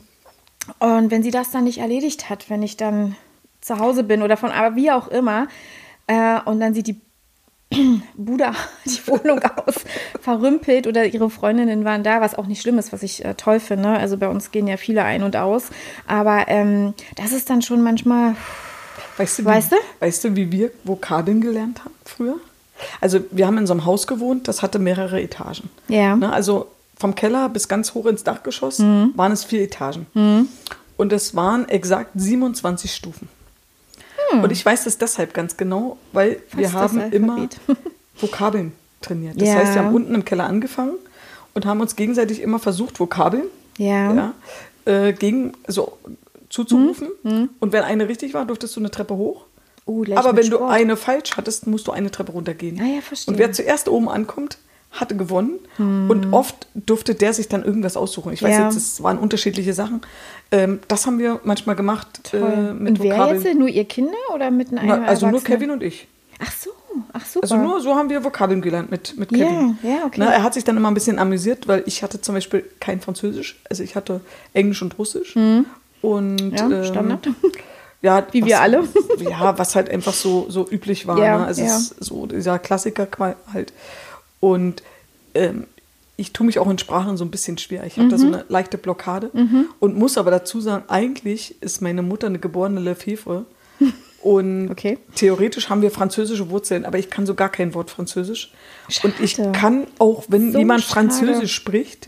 und wenn sie das dann nicht erledigt hat, wenn ich dann zu Hause bin oder von, aber wie auch immer, äh, und dann sieht die Bude, die Wohnung aus, verrümpelt oder ihre Freundinnen waren da, was auch nicht schlimm ist, was ich äh, toll finde. Also bei uns gehen ja viele ein und aus. Aber ähm, das ist dann schon manchmal, Weißt du, Weißt wie, du? Weißt du, wie wir Vokabeln gelernt haben früher? Also wir haben in so einem Haus gewohnt, das hatte mehrere Etagen. Ja. Ne, also vom Keller bis ganz hoch ins Dachgeschoss Mhm. waren es vier Etagen. Und es waren exakt 27 Stufen. Und ich weiß das deshalb ganz genau, weil wir Hm. Fast das haben immer. Vokabeln trainiert. Das Ja. heißt, wir haben unten im Keller angefangen und haben uns gegenseitig immer versucht, Vokabeln ja. ja, äh, gegen, also zuzurufen. Und wenn eine richtig war, durftest du eine Treppe hoch. Gleich Aber wenn du Sport. eine falsch hattest, musst du eine Treppe runtergehen. Ah ja, verstehe. Und wer zuerst oben ankommt, hatte gewonnen. Und oft durfte der sich dann irgendwas aussuchen. Ich weiß Ja. jetzt, es waren unterschiedliche Sachen. Ähm, das haben wir manchmal gemacht äh, mit und wer Vokabeln. jetzt? Nur ihr Kinder oder mit einem Na, also nur? Kevin und ich. Ach so, ach super. Also nur so haben wir Vokabeln gelernt mit, mit Kevin. Ja, ja, okay. Na, er hat sich dann immer ein bisschen amüsiert, weil ich hatte zum Beispiel kein Französisch. Also ich hatte Englisch und Russisch. Und, Mhm. Ja, ähm, Standard. Ja, Wie was, wir alle. Ja, was halt einfach so, so üblich war. Ja, ne? Also ja. es ist so dieser Klassiker halt. Und ähm, ich tue mich auch in Sprachen so ein bisschen schwer. Ich habe da Mhm. so eine leichte Blockade und muss aber dazu sagen, eigentlich ist meine Mutter eine geborene Lefevre. Und Okay. theoretisch haben wir französische Wurzeln, aber ich kann so gar kein Wort Französisch. Und ich Schade. kann auch, wenn So jemand schade. Französisch spricht,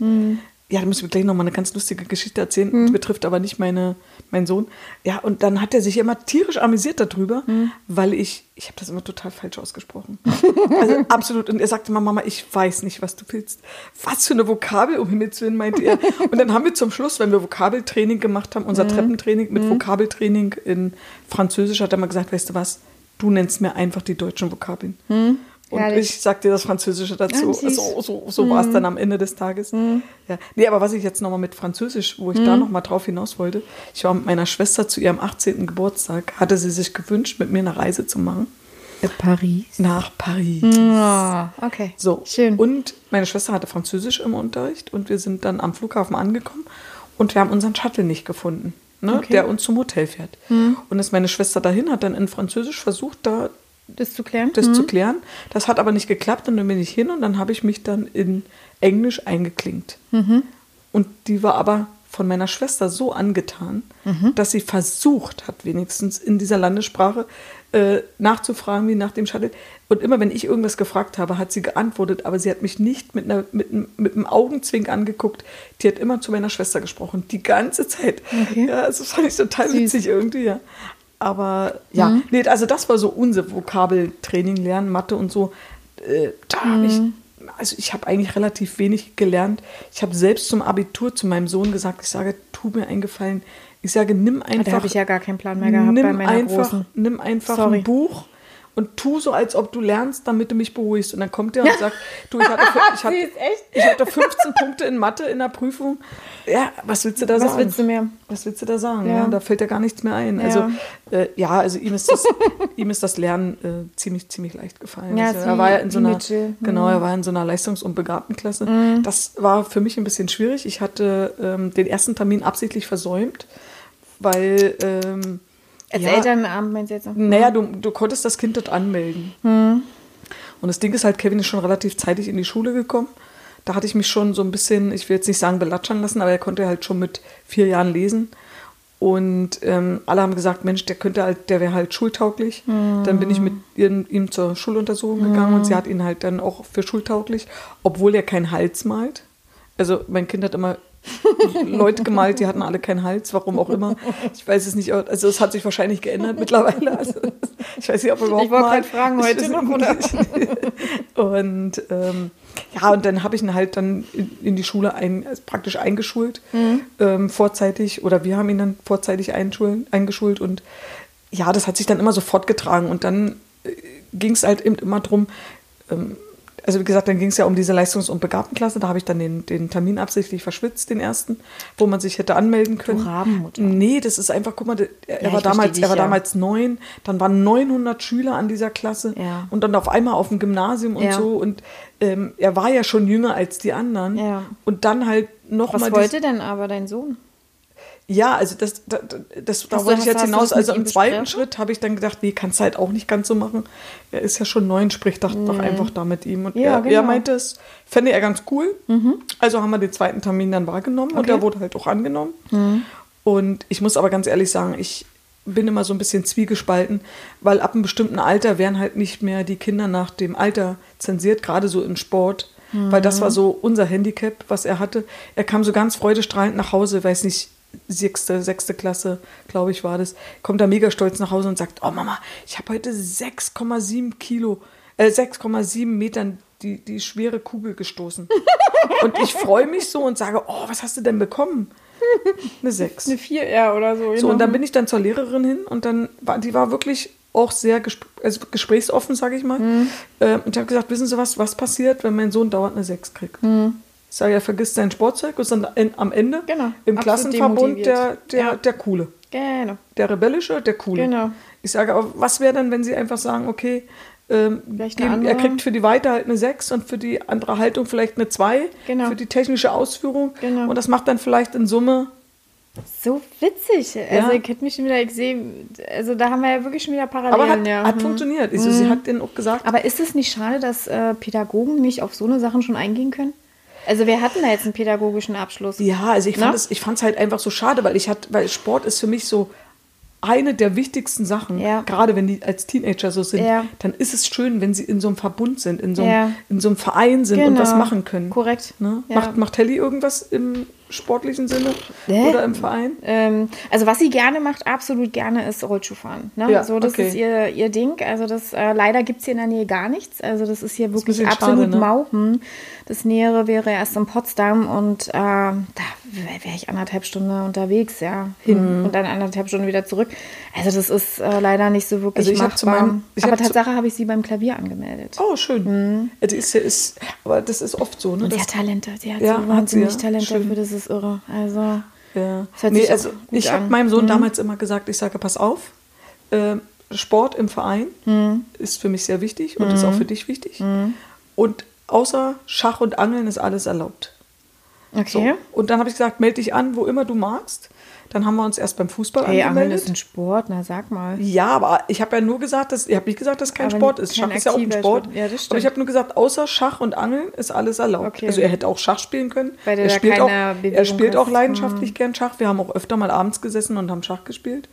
ja, da müssen wir gleich nochmal eine ganz lustige Geschichte erzählen, Hm. die betrifft aber nicht meine, meinen Sohn. Ja, und dann hat er sich immer tierisch amüsiert darüber, Hm. weil ich, ich habe das immer total falsch ausgesprochen. also absolut. Und er sagte immer, Mama, ich weiß nicht, was du willst. Was für eine Vokabel, um Himmels Willen, meinte er. Und dann haben wir zum Schluss, wenn wir Vokabeltraining gemacht haben, unser Treppentraining mit Vokabeltraining in Französisch, hat er mal gesagt, weißt du was, du nennst mir einfach die deutschen Vokabeln. Und Herrlich. ich sagte das Französische dazu. Ah, süß. so so, so war es dann am Ende des Tages. Ja. Nee, aber was ich jetzt nochmal mit Französisch, wo ich da nochmal drauf hinaus wollte, ich war mit meiner Schwester zu ihrem 18. Geburtstag, hatte sie sich gewünscht, mit mir eine Reise zu machen Paris. nach Paris. Ah, okay. So, Schön. und meine Schwester hatte Französisch im Unterricht und wir sind dann am Flughafen angekommen und wir haben unseren Shuttle nicht gefunden, ne, Okay. der uns zum Hotel fährt. Und ist meine Schwester dahin, hat dann in Französisch versucht, da das zu klären? das zu klären. Das hat aber nicht geklappt und dann bin ich hin und dann habe ich mich dann in Englisch eingeklinkt. Und die war aber von meiner Schwester so angetan, dass sie versucht hat, wenigstens in dieser Landessprache äh, nachzufragen, wie nach dem Shuttle. Und immer wenn ich irgendwas gefragt habe, hat sie geantwortet, aber sie hat mich nicht mit, einer, mit, einem- mit einem Augenzwink angeguckt. Die hat immer zu meiner Schwester gesprochen, die ganze Zeit. Okay. Ja, das fand ich total Süß. witzig irgendwie, ja. Aber ja, nee, also das war so unser Vokabeltraining, Lernen, Mathe und so. Äh, da habe ich, also ich habe eigentlich relativ wenig gelernt. Ich habe selbst zum Abitur zu meinem Sohn gesagt, ich sage, tu mir einen Gefallen. Ich sage, nimm einfach. Da habe ich ja gar keinen Plan mehr gehabt bei nimm meiner einfach, Großen. nimm einfach Sorry. ein Buch und tu so, als ob du lernst, damit du mich beruhigst. Und dann kommt der und sagt, du, ich hatte, ich hatte, ich hatte 15 Punkte in Mathe in der Prüfung. Ja, was willst du da Was sagen? willst du mehr? Was willst du da sagen? Ja. Ja. da fällt ja gar nichts mehr ein. Ja. Also äh, ja, also ihm ist das, ihm ist das Lernen äh, ziemlich, ziemlich leicht gefallen. Ja, also, er war ja in so einer, Mitchell. Mhm. genau, er war in so einer Leistungs- und Begabtenklasse. Das war für mich ein bisschen schwierig. Ich hatte ähm, den ersten Termin absichtlich versäumt, weil ähm, Als ja, Elternabend meinst du jetzt noch? naja, du, du konntest das Kind dort anmelden. Und das Ding ist halt, Kevin ist schon relativ zeitig in die Schule gekommen. Da hatte ich mich schon so ein bisschen, ich will jetzt nicht sagen belatschern lassen, aber er konnte halt schon mit vier Jahren lesen. Und ähm, alle haben gesagt, Mensch, der könnte halt, der wäre halt schultauglich. Dann bin ich mit ihm, ihm zur Schuluntersuchung gegangen und sie hat ihn halt dann auch für schultauglich, obwohl er keinen Hals malt. Also mein Kind hat immer Leute gemalt, die hatten alle keinen Hals, warum auch immer. Ich weiß es nicht, also es hat sich wahrscheinlich geändert mittlerweile. Also, ich weiß nicht, ob er überhaupt Ich wollte gerade fragen, heute noch, oder? Und ähm, ja, und dann habe ich ihn halt dann in, die Schule ein, also praktisch eingeschult, ähm, vorzeitig, oder wir haben ihn dann vorzeitig eingeschult und ja, das hat sich dann immer so fortgetragen und dann äh, ging es halt eben immer drum, ähm, also wie gesagt, dann ging es ja um diese Leistungs- und Begabtenklasse, da habe ich dann den, den Termin absichtlich verschwitzt, den ersten, wo man sich hätte anmelden können. Rabenmutter. Nee, das ist einfach, guck mal, er, Ja, war damals, versteh er war dich, ja. damals neun, dann waren 900 Schüler an dieser Klasse Ja. und dann auf einmal auf dem Gymnasium und so und ähm, er war ja schon jünger als die anderen Ja. und dann halt noch Was wollte denn aber dein Sohn? Ja, also das, das, das da wollte ich jetzt hinaus. Also im zweiten? Schritt habe ich dann gedacht, nee, kannst du halt auch nicht ganz so machen. Er ist ja schon neun, sprich doch, doch einfach da mit ihm. Und Ja, er, er genau. meinte, es fände er ganz cool. Also haben wir den zweiten Termin dann wahrgenommen und Okay. der wurde halt auch angenommen. Und ich muss aber ganz ehrlich sagen, ich bin immer so ein bisschen zwiegespalten, weil ab einem bestimmten Alter werden halt nicht mehr die Kinder nach dem Alter zensiert, gerade so im Sport. Weil das war so unser Handicap, was er hatte. Er kam so ganz freudestrahlend nach Hause, weiß nicht, sechste, sechste Klasse, glaube ich, war das. Kommt da mega stolz nach Hause und sagt, oh Mama, ich habe heute 6,7 Kilo, äh, 6,7 Metern die, die schwere Kugel gestoßen. und ich freue mich so und sage, oh, was hast du denn bekommen? Eine 6. Eine 4R oder so. So, und dann bin ich dann zur Lehrerin hin und dann war, die war wirklich auch sehr gesp also gesprächsoffen, sage ich mal. Äh, und ich habe gesagt, wissen Sie was, was passiert, wenn mein Sohn dauernd eine 6 kriegt? Ich sage, er vergisst sein Sportzeug und ist dann en- am Ende Genau, im Klassenverbund der, der, Ja. der Coole. Genau. Der Rebellische, der Coole. Genau. Ich sage, aber was wäre denn, wenn Sie einfach sagen, okay, ähm, geben, er kriegt für die Weite halt eine 6 und für die andere Haltung vielleicht eine 2, Genau. für die technische Ausführung. Genau. Und das macht dann vielleicht in Summe So witzig. Also Ja. ich hätte mich schon wieder, ich sehe, also da haben wir ja wirklich schon wieder Parallelen. Aber hat, ja. hat Hm. funktioniert. Also, Sie hat denen auch gesagt, Aber ist es nicht schade, dass äh, Pädagogen nicht auf so eine Sachen schon eingehen können? Also wir hatten da jetzt einen pädagogischen Abschluss. ja, also ich fand Na? es, ich fand es halt einfach so schade, weil ich hatte, weil Sport ist für mich so eine der wichtigsten Sachen, Ja. gerade wenn die als Teenager so sind, Ja. dann ist es schön, wenn sie in so einem Verbund sind, in so einem, Ja. in so einem Verein sind und Genau. was machen können. Korrekt. Ne? Macht, macht Helly irgendwas im sportlichen Sinne Hä? oder im Verein? Ähm, also was sie gerne macht, absolut gerne, ist Rollschuhfahren. Ne? Ja, so, das okay. ist ihr, ihr Ding. Also das äh, leider gibt es hier in der Nähe gar nichts. Also das ist hier wirklich bisschen absolut schade, ne? mau. Das Nähere wäre erst in Potsdam und äh, da wäre ich anderthalb Stunden unterwegs, ja, hin Mhm. und dann anderthalb Stunden wieder zurück. Also das ist äh, leider nicht so wirklich Also ich machbar. meinem- ich Aber hab Tatsache habe ich sie beim Klavier angemeldet. Oh, schön. Ja, die ist, ist, aber das ist oft so, ne? und sie hat Talente. Sie hat Ja, so hat wahnsinnig sie, ja. Talent Schön. dafür, das ist irre. Also Ja. Nee, also ich habe meinem Sohn Mhm. damals immer gesagt, ich sage, pass auf, äh, Sport im Verein Mhm. ist für mich sehr wichtig und ist auch für dich wichtig. Und außer Schach und Angeln ist alles erlaubt. So. okay. Und dann habe ich gesagt, melde dich an, wo immer du magst. Dann haben wir uns erst beim Fußball Hey, Angeln angemeldet. ist ein Sport, na sag mal. Ja, aber ich habe ja nur gesagt, dass ich habe nicht gesagt, dass kein Aber Sport ist. Schach kein ist ja auch ein Sport. Sport. Ja, das aber stimmt. ich habe nur gesagt, außer Schach und Angeln ist alles erlaubt. Okay. Also er hätte auch Schach spielen können. Weil er spielt auch, er spielt auch leidenschaftlich gern Schach. Wir haben auch öfter mal abends gesessen und haben Schach gespielt.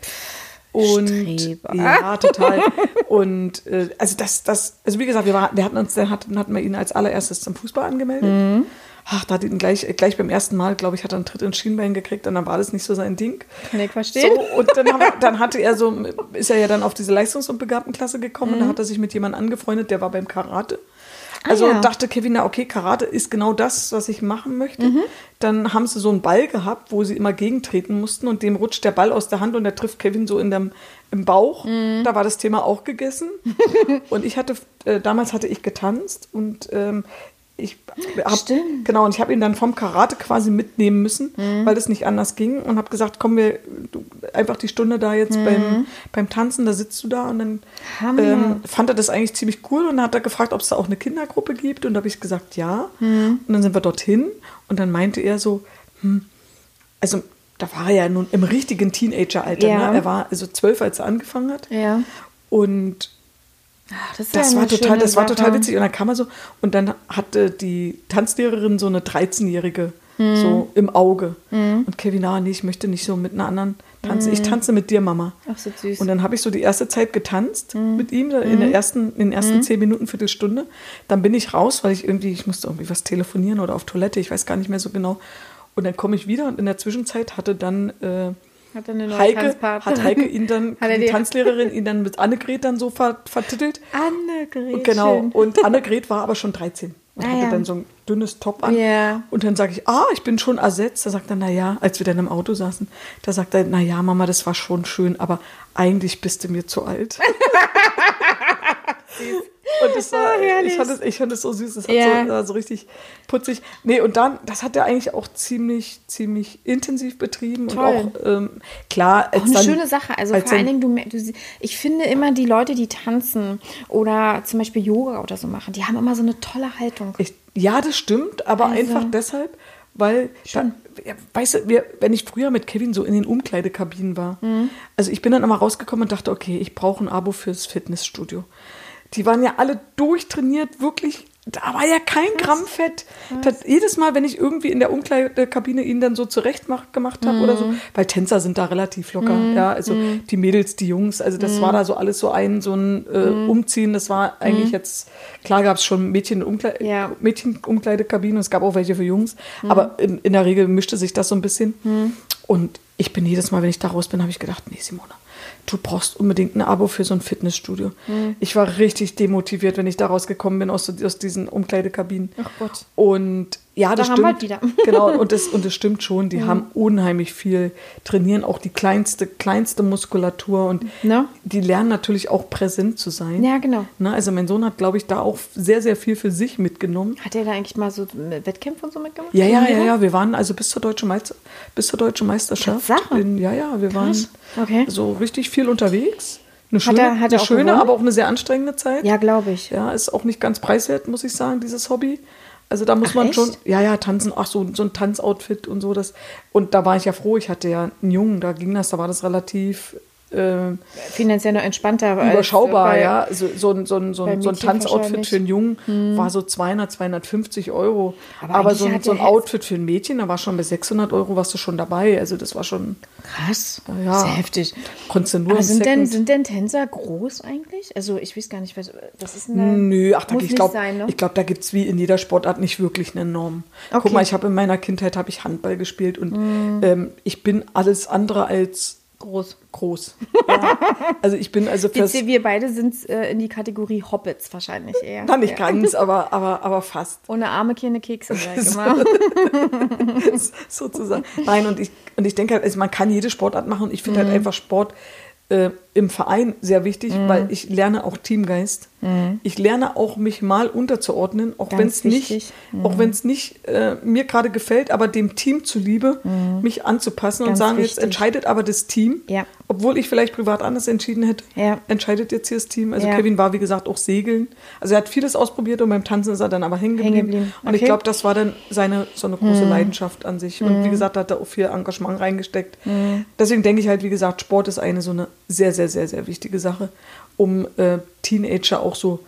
Und Streber. ja, total. Und äh, also das, das, also wie gesagt, wir, war, wir hatten uns, dann hatten, hatten wir ihn als allererstes zum Fußball angemeldet. Mhm. Ach, da hat ihn gleich, gleich beim ersten Mal, glaube ich, hat er einen Tritt ins Schienbein gekriegt und dann war das nicht so sein Ding. Kann ich verstehen. So, und dann, haben, dann hatte er so, ist er ja dann auf diese Leistungs- und Begabtenklasse gekommen und da hat er sich mit jemandem angefreundet, der war beim Karate. Also Mhm. Ah, ja. dachte Kevin, na okay, Karate ist genau das, was ich machen möchte. Mhm. Dann haben sie so einen Ball gehabt, wo sie immer gegentreten mussten und dem rutscht der Ball aus der Hand und der trifft Kevin so in dem, im Bauch. Mhm. Da war das Thema auch gegessen. und ich hatte, äh, damals hatte ich getanzt und ähm, ich hab, Stimmt. genau und ich habe ihn dann vom Karate quasi mitnehmen müssen, Mhm. weil das nicht anders ging und habe gesagt, komm wir du, einfach die Stunde da jetzt beim, beim Tanzen, da sitzt du da und dann Mhm. Ähm, fand er das eigentlich ziemlich cool und dann hat er gefragt, ob es da auch eine Kindergruppe gibt und da habe ich gesagt, ja. Mhm. Und dann sind wir dorthin und dann meinte er so, hm, also da war er ja nun im richtigen Teenageralter. Ja. Ne? Er war also zwölf, als er angefangen hat. Ja. Und Ach, ist das ja war total, das war total witzig. Und dann kam er so und dann hatte die Tanzlehrerin so eine 13-Jährige Hm. so im Auge. Und Kevin, ah, nee, ich möchte nicht so mit einer anderen tanzen. Ich tanze mit dir, Mama. Hm. Ach, so süß. Und dann habe ich so die erste Zeit getanzt Hm. mit ihm, in, der ersten, in den ersten zehn Minuten, Viertelstunde. Dann bin ich raus, weil ich irgendwie, ich musste irgendwie was telefonieren oder auf Toilette, ich weiß gar nicht mehr so genau. Und dann komme ich wieder und in der Zwischenzeit hatte dann äh, Hat eine neue Heike, Tanzpartnerin? hat Heike ihn dann, Hat die die- Tanzlehrerin, ihn dann mit Annegret dann so ver, vertitelt. Annegret. Und genau, und Annegret war aber schon 13 und Ah, hatte ja. dann so ein dünnes Top an. Ja. Und dann sage ich, ah, ich bin schon ersetzt. Da sagt er, na ja, als wir dann im Auto saßen, da sagt er, na ja, Mama, das war schon schön, aber eigentlich bist du mir zu alt. und das war, Ah, herrlich. ich, fand es, ich fand es so süß, das hat Ja. so, war so richtig putzig. Nee, und dann, das hat er eigentlich auch ziemlich, ziemlich intensiv betrieben. Toll. Und auch, ähm, klar, Auch eine dann, schöne Sache. Also als vor allen Dingen, du, du, ich finde immer die Leute, die tanzen oder zum Beispiel Yoga oder so machen, die haben immer so eine tolle Haltung. Ich, ja, das stimmt, aber Also- einfach deshalb, weil, da, ja, weißt du, wir, wenn ich früher mit Kevin so in den Umkleidekabinen war, Mhm. also ich bin dann immer rausgekommen und dachte, okay, ich brauche ein Abo fürs Fitnessstudio. Die waren ja alle durchtrainiert, wirklich. Da war ja kein Gramm Fett. Das, jedes Mal, wenn ich irgendwie in der Umkleidekabine ihn dann so zurecht mach, gemacht habe oder Mhm. so, weil Tänzer sind da relativ locker, ja, also die Mädels, die Jungs, also das Mhm. war da so alles so ein, so ein äh, Umziehen, das war eigentlich jetzt, klar gab es schon Mädchen Umkleid Ja. Mädchen-Umkleidekabinen und es gab auch welche für Jungs, Mhm. aber in, in der Regel mischte sich das so ein bisschen. Und ich bin jedes Mal, wenn ich da raus bin, habe ich gedacht, nee, Simona, du brauchst unbedingt ein Abo für so ein Fitnessstudio. Mhm. Ich war richtig demotiviert, wenn ich da rausgekommen bin aus, aus diesen Umkleidekabinen. Ach Gott. Und ja, das Da haben wir stimmt. wieder. Genau, und das, und das stimmt schon. Die haben unheimlich viel, trainieren auch die kleinste, kleinste Muskulatur und Ne? die lernen natürlich auch präsent zu sein. Ja, genau. Ne, also mein Sohn hat, glaube ich, da auch sehr, sehr viel für sich mitgenommen. Hat er da eigentlich mal so Wettkämpfe und so mitgemacht? Ja, ja, ja, ja. Wir waren also bis zur deutschen, Meister, bis zur deutschen Meisterschaft. In, ja, ja, wir waren Krass. Okay. so richtig viel unterwegs. Eine Hat schöne, er- hat er eine schöne gewonnen? aber auch eine sehr anstrengende Zeit. Ja, glaube ich. Ja, ist auch nicht ganz preiswert, muss ich sagen, dieses Hobby. Also da muss Ach, man echt? schon, ja, ja, tanzen, ach so, so ein Tanzoutfit und so. Das, und da war ich ja froh, ich hatte ja einen Jungen, da ging das, da war das relativ äh, Finanziell noch entspannter. überschaubar, bei- ja. So ein, so so so ein Tanzoutfit für einen Jungen war so 200, 250 Euro. Aber Aber, so so ein Outfit für ein Mädchen, da war schon bei 600 Euro warst du schon dabei. Also das war schon, Krass. Ja. Sehr heftig. konntest du nur Aber sind denn, sind denn Tänzer groß eigentlich? Also ich weiß gar nicht, was das ist eine. Nö, ach, da, ich glaube, sein, ne? ich glaub, da gibt es wie in jeder Sportart nicht wirklich eine Norm. Okay. Guck mal, ich habe in meiner Kindheit habe ich Handball gespielt und Mhm. ähm, ich bin alles andere als groß. groß. Ja. Also ich bin also fürs, Jetzt, wir beide sind äh, in die Kategorie Hobbits wahrscheinlich eher. na nicht ja. ganz, aber, aber, aber fast. Ohne Arme keine Kekse, sag ich immer. sozusagen. Nein, und ich, und ich denke halt, also man kann jede Sportart machen. Ich finde halt einfach Sport äh, im Verein sehr wichtig, weil ich lerne auch Teamgeist. Ich lerne auch, mich mal unterzuordnen, auch wenn es nicht, wichtig. auch wenn es nicht äh, mir gerade gefällt, aber dem Team zuliebe, mich anzupassen Ganz und sagen, wichtig. jetzt entscheidet aber das Team. Ja. Obwohl ich vielleicht privat anders entschieden hätte, Ja. entscheidet jetzt hier das Team. Also Ja. Kevin war, wie gesagt, auch Segeln. Also er hat vieles ausprobiert und beim Tanzen ist er dann aber hängen geblieben. Geblieben. Und ich Okay. glaube, das war dann seine so eine große Leidenschaft an sich. Und wie gesagt, hat er auch viel Engagement reingesteckt. Deswegen denke ich halt, wie gesagt, Sport ist eine so eine sehr, sehr, sehr, sehr wichtige Sache, um äh, Teenager auch so.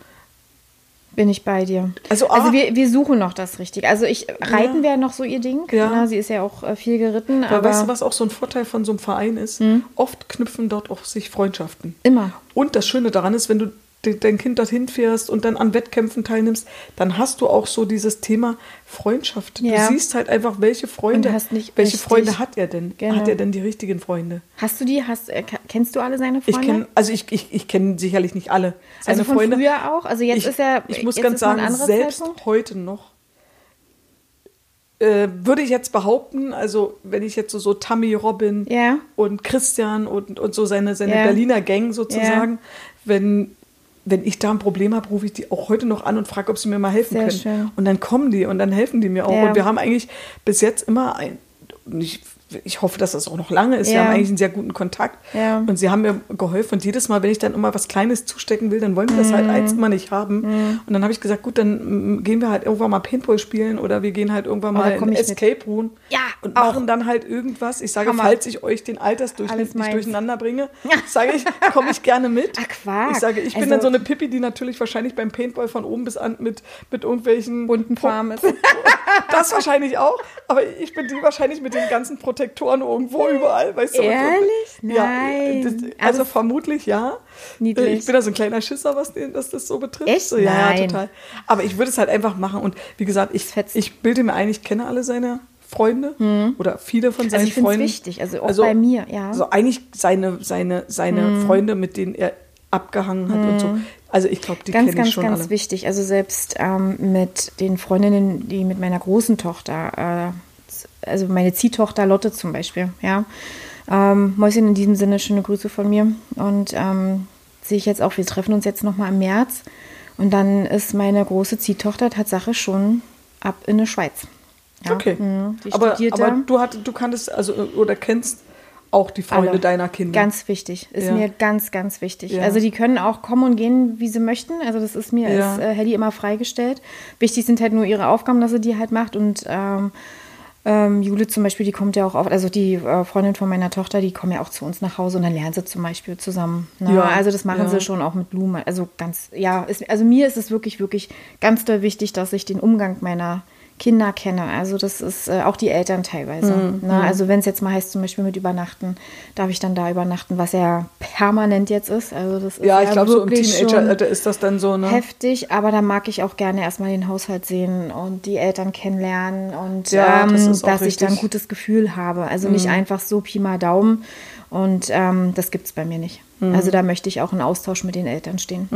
Bin ich bei dir. Also, Also, ah- wir, wir suchen noch das Richtige. Also ich reiten Ja. wäre noch so ihr Ding. Ja. Na, sie ist ja auch äh, viel geritten, Aber aber weißt du, was auch so ein Vorteil von so einem Verein ist? Oft knüpfen dort auch sich Freundschaften. immer. Und das Schöne daran ist, wenn du dein Kind dorthin fährst und dann an Wettkämpfen teilnimmst, dann hast du auch so dieses Thema Freundschaft. Ja. Du siehst halt einfach, welche Freunde, welche richtig- Freunde hat er denn? Genau. Hat er denn die richtigen Freunde? Hast du die? Hast, äh, kennst du alle seine Ich Freunde? kenne, also ich, ich, ich kenne sicherlich nicht alle seine also von Freunde. früher auch. Also jetzt ich, ist er. ich muss ganz sagen, selbst Zeitpunkt. heute noch äh, würde ich jetzt behaupten, also wenn ich jetzt so, so Tammy, Robin Ja. und Christian und, und so seine, seine Ja. Berliner Gang sozusagen, wenn, wenn ich da ein Problem habe, rufe ich die auch heute noch an und frage, ob sie mir mal helfen Sehr können. schön. Und dann kommen die und dann helfen die mir auch. Ja. Und wir haben eigentlich bis jetzt immer ein, nicht, ich hoffe, dass das auch noch lange ist. Wir Ja. haben eigentlich einen sehr guten Kontakt. Ja. Und sie haben mir geholfen. Und jedes Mal, wenn ich dann immer was Kleines zustecken will, dann wollen wir das halt Mhm. eins immer nicht haben. Und dann habe ich gesagt, gut, dann mm, gehen wir halt irgendwann mal Paintball spielen oder wir gehen halt irgendwann Oh, mal in. Escape Room Ja, und auch. machen dann halt irgendwas. Ich sage, Hammer. falls ich euch den Altersdurchschnitt nicht durcheinander bringe, sage ich, komme ich gerne mit. Ach, Quark. Ich sage, ich bin Also- dann so eine Pippi, die natürlich wahrscheinlich beim Paintball von oben bis an mit, mit irgendwelchen bunten Farm ist. das wahrscheinlich auch, aber ich bin die wahrscheinlich mit den ganzen Protektoren irgendwo überall, weißt du? und- Ehrlich? Ja, Nein. das, also Also- vermutlich ja. Niedlich. Äh, Ich bin da so ein kleiner Schisser, was, was das so betrifft. Echt? Ja, ja, Nein. total. Aber ich würde es halt einfach machen und wie gesagt, ich, ich bilde mir ein, ich kenne alle seine Freunde oder viele von seinen Also ich Freunden. wichtig, also auch bei mir, ja. Also eigentlich seine, seine, seine Freunde, mit denen er abgehangen hat und so. Also ich glaube, die ganz, kenne ich ganz, schon ganz alle. wichtig. Also selbst ähm, mit den Freundinnen, die mit meiner großen Tochter, äh, also meine Ziehtochter Lotte zum Beispiel, ja. Ähm, Mäuschen, in diesem Sinne schöne Grüße von mir. Und ähm, sehe ich jetzt auch, wir treffen uns jetzt nochmal im März. Und dann ist meine große Ziehtochter Tatsache schon ab in die Schweiz. Ja, Okay. die aber aber du, hat, du kanntest also oder kennst auch die Freunde Alle. deiner Kinder. Ganz wichtig. Ist Ja. mir ganz, ganz wichtig. Ja. Also die können auch kommen und gehen, wie sie möchten. Also das ist mir Ja. als äh, Helly immer freigestellt. Wichtig sind halt nur ihre Aufgaben, dass sie die halt macht. Und ähm, ähm, Jule zum Beispiel, die kommt ja auch oft, also die äh, Freundin von meiner Tochter, die kommen ja auch zu uns nach Hause und dann lernen sie zum Beispiel zusammen. Ne? Ja, Also das machen ja. sie schon auch mit Blumen. Also ganz, ja, ist, also mir ist es wirklich, wirklich ganz doll wichtig, dass ich den Umgang meiner Kinder kenne. Also das ist äh, auch die Eltern teilweise. Mhm, ne? Also wenn es jetzt mal heißt, zum Beispiel mit Übernachten, darf ich dann da übernachten, was ja permanent jetzt ist. Also das ist ja, ich glaube, so im Teenageralter ist das dann so, ne? heftig, aber da mag ich auch gerne erstmal den Haushalt sehen und die Eltern kennenlernen und Ja, ähm, das auch dass ich da ein richtig. Mhm. gutes Gefühl habe. Also nicht einfach so Pi mal Daumen und ähm, das gibt es bei mir nicht. Mhm. Also da möchte ich auch in Austausch mit den Eltern stehen.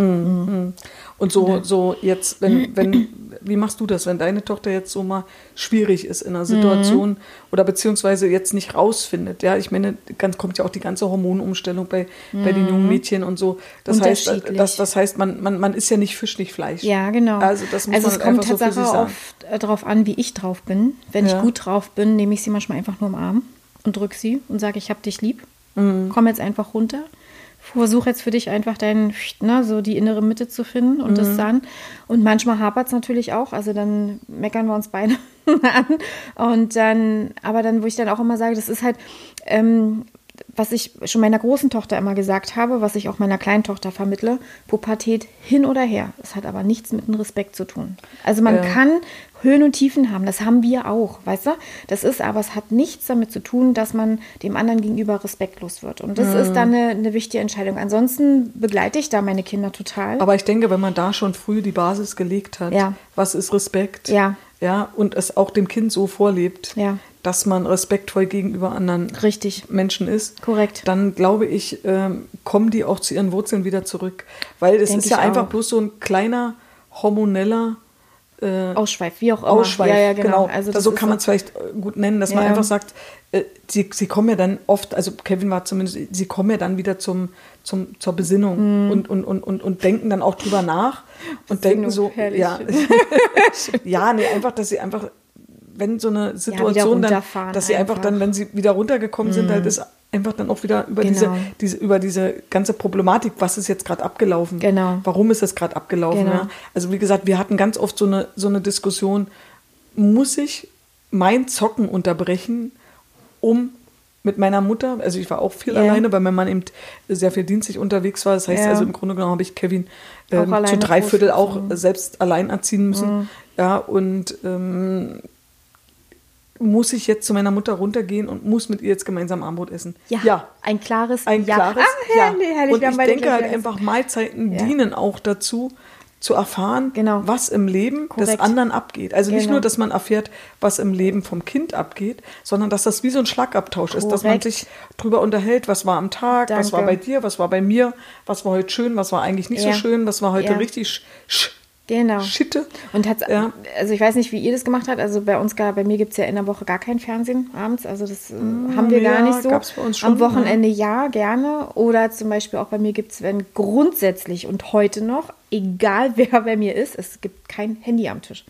Und so, so jetzt, wenn, wenn, wie machst du das, wenn deine Tochter jetzt so mal schwierig ist in einer Situation Mhm. oder beziehungsweise jetzt nicht rausfindet? Ja, ich meine, ganz kommt ja auch die ganze Hormonumstellung bei, bei den jungen Mädchen und so. Das heißt, Mhm. Unterschiedlich. das, das heißt, man, man, man ist ja nicht Fisch, nicht Fleisch. Ja, genau. Also das muss also man es kommt so sagen. oft äh, darauf an, wie ich drauf bin. Wenn Ja. ich gut drauf bin, nehme ich sie manchmal einfach nur im Arm und drücke sie und sage, ich hab dich lieb. Mhm. Komm jetzt einfach runter. Versuch jetzt für dich einfach dein, ne, so die innere Mitte zu finden und Mhm. das dann. Und manchmal hapert es natürlich auch. Also dann meckern wir uns beide an. Und dann, aber dann, wo ich dann auch immer sage, das ist halt, ähm, was ich schon meiner großen Tochter immer gesagt habe, was ich auch meiner kleinen Tochter vermittle, Pubertät hin oder her. Das hat aber nichts mit dem Respekt zu tun. Also man Ja. kann Höhen und Tiefen haben, das haben wir auch, weißt du? Das ist aber, es hat nichts damit zu tun, dass man dem anderen gegenüber respektlos wird. Und das ist dann eine, eine wichtige Entscheidung. Ansonsten begleite ich da meine Kinder total. Aber ich denke, wenn man da schon früh die Basis gelegt hat, Ja. was ist Respekt? Ja. Ja, und es auch dem Kind so vorlebt, Ja. dass man respektvoll gegenüber anderen Richtig. Menschen ist, Korrekt. dann glaube ich, ähm, kommen die auch zu ihren Wurzeln wieder zurück. Weil es Denk ist ja einfach auch. bloß so ein kleiner hormoneller äh, Ausschweif, wie auch immer. Ausschweif. Ja, ja, genau. Also Also so kann man es vielleicht äh, gut nennen, dass man Ja. einfach sagt, äh, sie, sie kommen ja dann oft, also Kevin war zumindest, sie kommen ja dann wieder zum, zum, zur. Besinnung und, und, und, und, und denken dann auch drüber nach und denken so, herrlich. ja, ja, nee, einfach, dass sie einfach, wenn so eine Situation dann, runterfahren dass sie einfach, einfach. Dann, wenn sie wieder runtergekommen sind, halt ist einfach dann auch wieder über diese, Genau. diese, über diese ganze Problematik, was ist jetzt gerade abgelaufen? Genau. Warum ist das gerade abgelaufen? Genau. Ja? Also wie gesagt, wir hatten ganz oft so eine, so eine Diskussion, muss ich mein Zocken unterbrechen, um mit meiner Mutter, also ich war auch viel Ja. alleine, weil mein Mann eben sehr viel dienstlich unterwegs war. Das heißt Ja. also im Grunde genommen habe ich Kevin ähm, zu drei Viertel auch selbst allein erziehen müssen. Ja, und ähm, muss ich jetzt zu meiner Mutter runtergehen und muss mit ihr jetzt gemeinsam Armbrot essen? Ja, ein klares Ein Ja. klares Ah, Ja. herrlich, herrlich. Und ich denke halt einfach, Mahlzeiten Ja. dienen auch dazu, zu erfahren, Genau. was im Leben des Korrekt. anderen abgeht. Also nicht Genau. nur, dass man erfährt, was im Leben vom Kind abgeht, sondern dass das wie so ein Schlagabtausch ist, dass man Korrekt. sich drüber unterhält, was war am Tag, was war Danke. bei dir, was war bei mir, was war heute schön, was war eigentlich nicht so Ja. schön, was war heute Ja. richtig sch sch Genau. Schitte. Und hat's, Ja. also ich weiß nicht, wie ihr das gemacht habt. Also bei uns, gar, bei mir gibt es ja in der Woche gar kein Fernsehen abends. Also das äh, haben wir Mm, ja, gar nicht so. gab's bei uns schon, Am Wochenende ja, gerne. Oder zum Beispiel auch bei mir gibt es, wenn grundsätzlich und heute noch, egal wer bei mir ist, es gibt kein Handy am Tisch.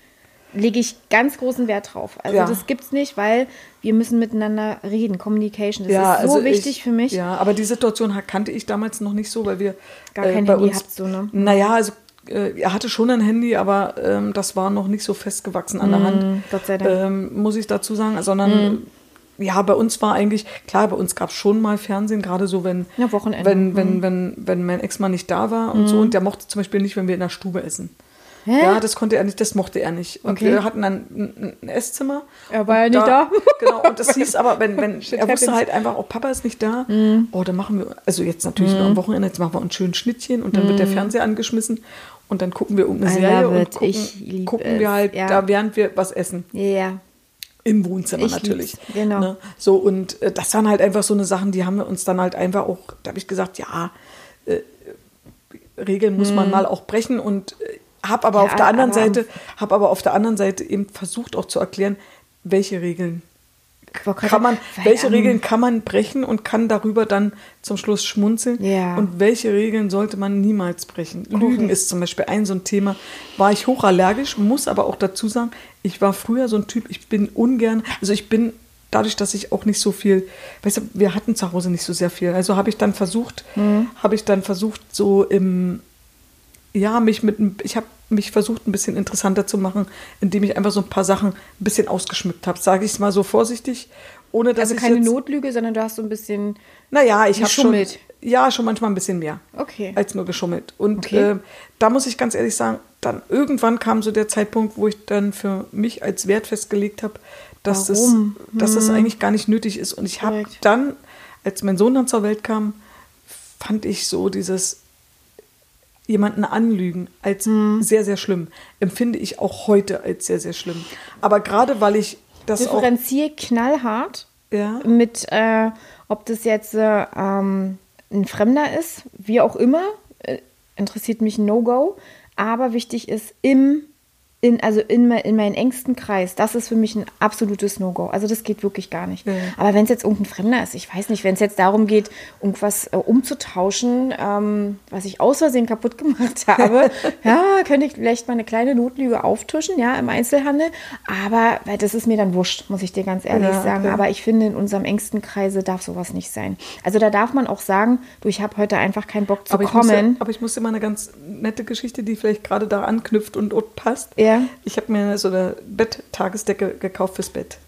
lege ich ganz großen Wert drauf. Also Ja. das gibt's nicht, weil wir müssen miteinander reden. Communication, das Ja, ist so also wichtig ich, für mich. Ja, aber die Situation kannte ich damals noch nicht so, weil wir Gar kein bei Handy uns, habt, so, ne? Naja, also äh, er hatte schon ein Handy, aber ähm, das war noch nicht so festgewachsen an der Hand. Mm, Gott sei Dank. Mm. Ähm, muss ich dazu sagen, sondern ja, bei uns war eigentlich, klar, bei uns gab es schon mal Fernsehen, gerade so, wenn, Ja, Wochenende. wenn, wenn, wenn, wenn mein Ex-Mann nicht da war und so. Und der mochte zum Beispiel nicht, wenn wir in der Stube essen. Hä? Ja, das konnte er nicht, das mochte er nicht. Und Okay. wir hatten dann ein, ein Esszimmer. Er war ja nicht da. Genau, und das hieß aber, wenn, wenn Shit er wusste halt einfach, oh, Papa ist nicht da, Mhm. oh, dann machen wir, also jetzt natürlich nur am Wochenende, jetzt machen wir uns schön Schnittchen und dann wird der Fernseher angeschmissen und dann gucken wir irgendeine Mhm. I Serie und gucken, gucken wir halt ja. da, während wir was essen. Ja. Im Wohnzimmer Ich natürlich. lieb's, genau. Ne? So, und äh, das waren halt einfach so eine Sachen, die haben wir uns dann halt einfach auch, da habe ich gesagt, ja, äh, Regeln muss man mal auch brechen und äh, habe aber Mhm. Ja, auf der anderen aber- Seite, habe aber auf der anderen Seite eben versucht auch zu erklären, welche Regeln kann man, welche Regeln kann man brechen und kann darüber dann zum Schluss schmunzeln? Ja. Und welche Regeln sollte man niemals brechen? Lügen ist zum Beispiel ein so ein Thema. War ich hochallergisch, muss aber auch dazu sagen, ich war früher so ein Typ, ich bin ungern, also ich bin dadurch, dass ich auch nicht so viel, weißt du, wir hatten zu Hause nicht so sehr viel. Also habe ich dann versucht, Mhm. habe ich dann versucht, so im, ja, mich mit, ich habe mich versucht, ein bisschen interessanter zu machen, indem ich einfach so ein paar Sachen ein bisschen ausgeschmückt habe, sage ich es mal so vorsichtig, ohne dass Also keine Notlüge, sondern du hast so ein bisschen. naja, ich habe schon, Geschummelt. ja, schon manchmal ein bisschen mehr Okay. als nur geschummelt. Und Okay. äh, da muss ich ganz ehrlich sagen, dann irgendwann kam so der Zeitpunkt, wo ich dann für mich als Wert festgelegt habe, dass, es, Warum? dass es eigentlich gar nicht nötig ist. Und ich habe dann, als mein Sohn dann zur Welt kam, fand ich so dieses jemanden anlügen als Hm. sehr, sehr schlimm. Empfinde ich auch heute als sehr, sehr schlimm. Aber gerade weil ich das. Differenziere knallhart Ja. mit, äh, ob das jetzt äh, ähm, ein Fremder ist, wie auch immer, äh, interessiert mich No-Go. Aber wichtig ist im, in, also in, in meinen engsten Kreis, das ist für mich ein absolutes No-Go. Also das geht wirklich gar nicht. Ja. Aber wenn es jetzt irgendein Fremder ist, ich weiß nicht, wenn es jetzt darum geht, irgendwas äh, umzutauschen, ähm, was ich aus Versehen kaputt gemacht habe, ja, könnte ich vielleicht mal eine kleine Notlüge auftischen, ja, im Einzelhandel. Aber weil das ist mir dann wurscht, muss ich dir ganz ehrlich Ja, sagen. okay. Aber ich finde, in unserem engsten Kreise darf sowas nicht sein. Also da darf man auch sagen, du, ich habe heute einfach keinen Bock zu Aber ich, muss ja, kommen. aber ich muss dir mal eine ganz nette Geschichte, die vielleicht gerade da anknüpft und, und passt. Ja. Ich habe mir so eine Bett-Tagesdecke gekauft fürs Bett.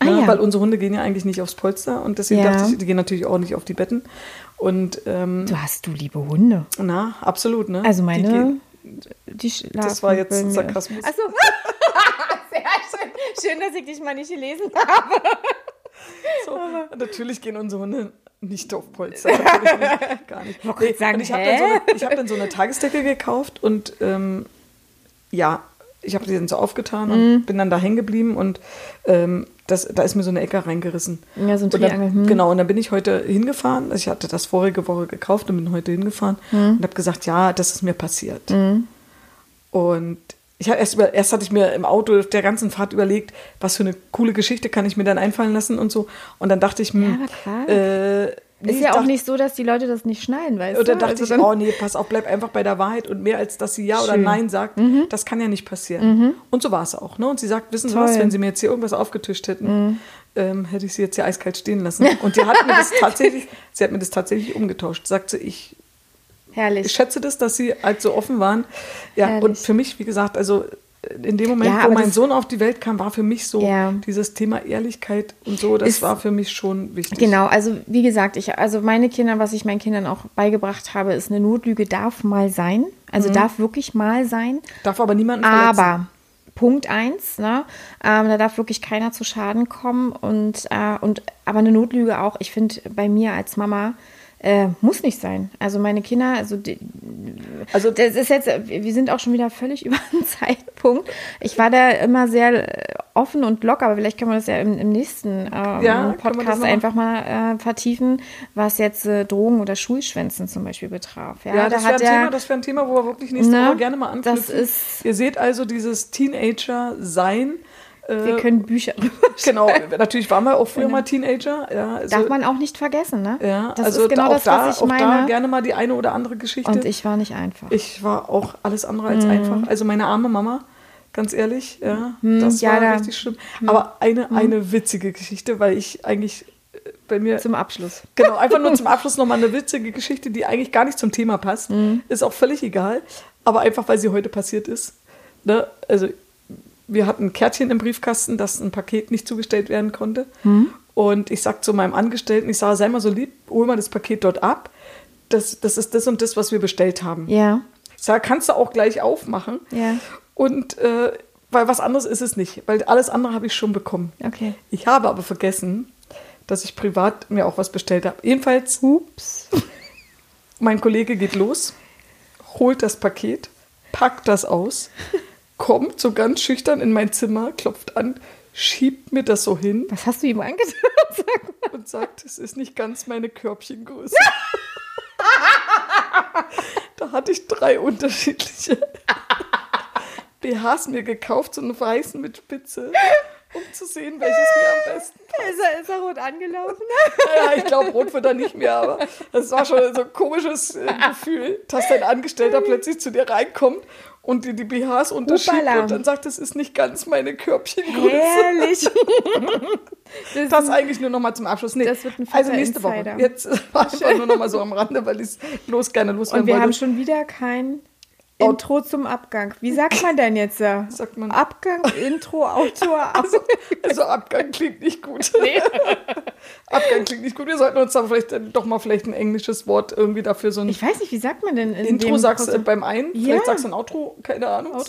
Ah, Ne, ja. Weil unsere Hunde gehen ja eigentlich nicht aufs Polster und deswegen Ja. dachte ich, die gehen natürlich auch nicht auf die Betten. Und ähm, Du hast du liebe Hunde. na, absolut, ne? Also Die meine, die, schlafen Das war jetzt mir. Sarkasmus. Achso. Sehr schön. Schön, dass ich dich mal nicht gelesen habe. So, natürlich gehen unsere Hunde nicht auf Polster. Nicht, gar nicht. wollte gerade sagen, und ich habe dann, so eine- ich hab dann so eine Tagesdecke gekauft und ähm, ja, ich habe die dann so aufgetan Mhm. und bin dann da hängen geblieben und ähm, das, da ist mir so eine Ecke reingerissen. Ja, so ein Triangel, hm. Genau, und dann bin ich heute hingefahren. Ich hatte das vorige Woche gekauft und bin heute hingefahren Mhm. und habe gesagt, ja, das ist mir passiert. Und ich erst, über, erst hatte ich mir im Auto auf der ganzen Fahrt überlegt, was für eine coole Geschichte kann ich mir dann einfallen lassen und so. Und dann dachte ich, hm, Ja, äh, nee, Ist ja auch dachte- nicht so, dass die Leute das nicht schnallen, weißt dann du? dachte Also ich, oh nee, pass auf, bleib einfach bei der Wahrheit und mehr als dass sie ja oder Schön. Mhm. nein sagt, das kann ja nicht passieren. Und so war es auch. Ne? Und sie sagt, wissen Sie Toll. Mhm. was, wenn Sie mir jetzt hier irgendwas aufgetischt hätten, ähm, hätte ich sie jetzt hier eiskalt stehen lassen. Und die hat mir das tatsächlich, sie hat mir das tatsächlich umgetauscht. Sagt sie, ich Herrlich. ich schätze das, dass sie halt so offen waren. Ja, Herrlich. und für mich, wie gesagt, also in dem Moment, Ja, wo mein Sohn auf die Welt kam, war für mich so Ja. dieses Thema Ehrlichkeit und so, das Ist- war für mich schon wichtig. Genau, also wie gesagt, ich, also meine Kinder, was ich meinen Kindern auch beigebracht habe, ist eine Notlüge darf mal sein. Also darf wirklich mal sein. Darf aber niemanden verletzen. Aber Punkt eins, ne, ähm, da darf wirklich keiner zu Schaden kommen und, äh, und aber eine Notlüge auch, ich finde bei mir als Mama äh, muss nicht sein. Also meine Kinder, also die, Also das ist jetzt, wir sind auch schon wieder völlig über den Zeitpunkt. Ich war da immer sehr äh, offen und locker, aber vielleicht können wir das ja im, im nächsten ähm, Ja, Podcast einfach mal äh, vertiefen, was jetzt äh, Drogen oder Schulschwänzen zum Beispiel betraf. Ja, Ja, da das wäre ein, Thema, das wär ein Thema, wo wir wirklich nächste Ne, Woche gerne mal das anknüpfen. ist- Ihr seht also dieses Teenager-Sein. Äh, wir können Bücher Genau, natürlich waren wir auch früher mal Teenager. Ja, also, Darf man auch nicht vergessen, ne? ja, das also ist genau da, auch das, da, was ich auch da meine. gerne mal die eine oder andere Geschichte. Und ich war nicht einfach. Ich war auch alles andere als Mhm. einfach. Also meine arme Mama, Ganz ehrlich, ja. Hm, das ja, war da- richtig schlimm. Aber eine, eine witzige Geschichte, weil ich eigentlich äh, bei mir Zum Abschluss. Genau, einfach nur zum Abschluss nochmal eine witzige Geschichte, die eigentlich gar nicht zum Thema passt. Ist auch völlig egal, aber einfach, weil sie heute passiert ist. Ne? Also, wir hatten ein Kärtchen im Briefkasten, dass ein Paket nicht zugestellt werden konnte. Und ich sagte zu meinem Angestellten, ich sage, sei mal so lieb, hol mal das Paket dort ab. Das, das ist das und das, was wir bestellt haben. Ja. Ich sage, kannst du auch gleich aufmachen. Ja. Und äh, weil was anderes ist es nicht, weil alles andere habe ich schon bekommen. Okay. Ich habe aber vergessen, dass ich privat mir auch was bestellt habe. Jedenfalls, Ups. mein Kollege geht los, holt das Paket, packt das aus, kommt so ganz schüchtern in mein Zimmer, klopft an, schiebt mir das so hin Was hast du ihm angetan? und sagt, es ist nicht ganz meine Körbchengröße. da hatte ich drei unterschiedliche BHs mir gekauft, so einen weißen mit Spitze, um zu sehen, welches mir am besten ist, er, ist er rot angelaufen? Ja, ich glaube, rot wird er nicht mehr, aber das war schon so ein komisches äh, Gefühl, dass dein Angestellter plötzlich zu dir reinkommt und dir die BHs unterschiebt Hupala. und dann sagt, das ist nicht ganz meine Körbchengröße. Herrlich. Das, Das eigentlich nur noch mal zum Abschluss. Nee, Das wird ein also nächste Insider. Woche. Jetzt war einfach nur noch mal so am Rande, weil ich es los gerne loswerden und wir wollte. haben schon wieder kein Out- Intro zum Abgang. Wie sagt man denn jetzt? Sagt man- Abgang, Intro, Autor, Ab also, also Abgang klingt nicht gut. Abgang klingt nicht gut. Wir sollten uns da vielleicht äh, doch mal vielleicht ein englisches Wort irgendwie dafür so ein Ich weiß nicht, wie sagt man denn in Intro sagst du beim einen, Ja. vielleicht sagst du ein Outro, keine Ahnung.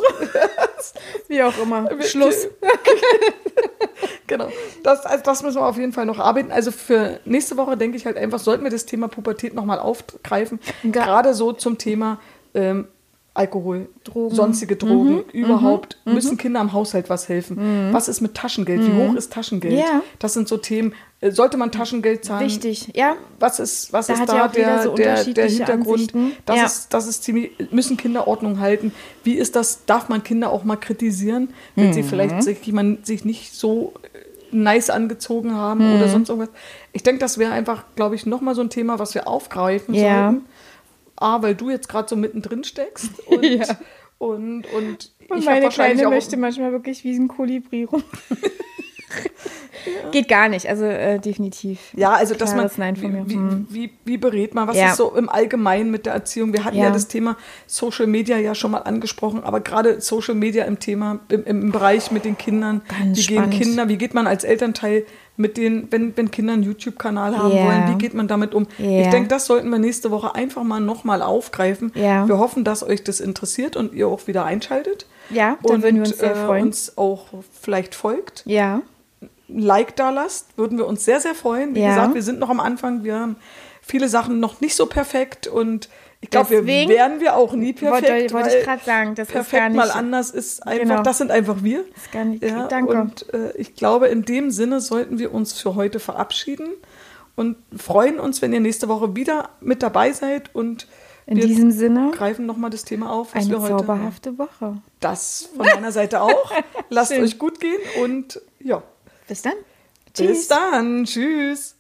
Wie auch immer. Schluss. Genau. Das, also das müssen wir auf jeden Fall noch arbeiten. Also für nächste Woche denke ich halt einfach, sollten wir das Thema Pubertät nochmal aufgreifen. Gerade so zum Thema ähm, Alkohol, Drogen. sonstige Drogen. Überhaupt müssen Kinder im Haushalt was helfen. Was ist mit Taschengeld? Wie hoch ist Taschengeld? Ja. Das sind so Themen. Äh, Sollte man Taschengeld zahlen? Wichtig. Ja, Was ist, was Da ist da der, so der, der Hintergrund? Ansichten. Das, Ja. ist, das ist ziemlich, müssen Kinder Ordnung halten? Wie ist das, darf man Kinder auch mal kritisieren, wenn Mhm. sie vielleicht sich, jemand sich nicht so äh, nice angezogen haben oder Mhm. sonst irgendwas? Ich denke, das wäre einfach, glaube ich, nochmal so ein Thema, was wir aufgreifen Ja. sollten. A, weil du jetzt gerade so mittendrin steckst und, Ja. und, und, und meine Kleine möchte manchmal wirklich wie ein Kolibri rum. Geht gar nicht, also äh, definitiv. Ja, also dass man, Nein von mir. wie, Hm. wie, wie, wie berät man, was Ja. ist so im Allgemeinen mit der Erziehung? Wir hatten ja. Ja. das Thema Social Media ja schon mal angesprochen, aber gerade Social Media im Thema, im, im Bereich mit den Kindern, Ganz wie spannend. gehen Kinder, wie geht man als Elternteil mit den, wenn, wenn Kinder einen YouTube-Kanal haben Ja. wollen, wie geht man damit um? Ja. Ich denke, das sollten wir nächste Woche einfach mal nochmal aufgreifen. Ja. Wir hoffen, dass euch das interessiert und ihr auch wieder einschaltet. Ja, da und würden wir uns sehr äh, freuen. uns auch vielleicht folgt. Ja, ein Like da lasst, würden wir uns sehr, sehr freuen. Wie Ja. gesagt, wir sind noch am Anfang, wir haben viele Sachen noch nicht so perfekt und ich glaube, wir werden wir auch nie perfekt. wollte, wollte ich gerade sagen, das ist perfekt gar nicht. mal anders ist einfach, Genau. das sind einfach wir. Ist gar nicht. Ja, Danke. Und äh, ich glaube, in dem Sinne sollten wir uns für heute verabschieden und freuen uns, wenn ihr nächste Woche wieder mit dabei seid und In wir diesem Sinne, greifen nochmal das Thema auf, was eine wir heute zauberhafte Woche. Das von meiner Seite auch. Lasst Schön. euch gut gehen und ja, Bis dann. bis dann. Tschüss.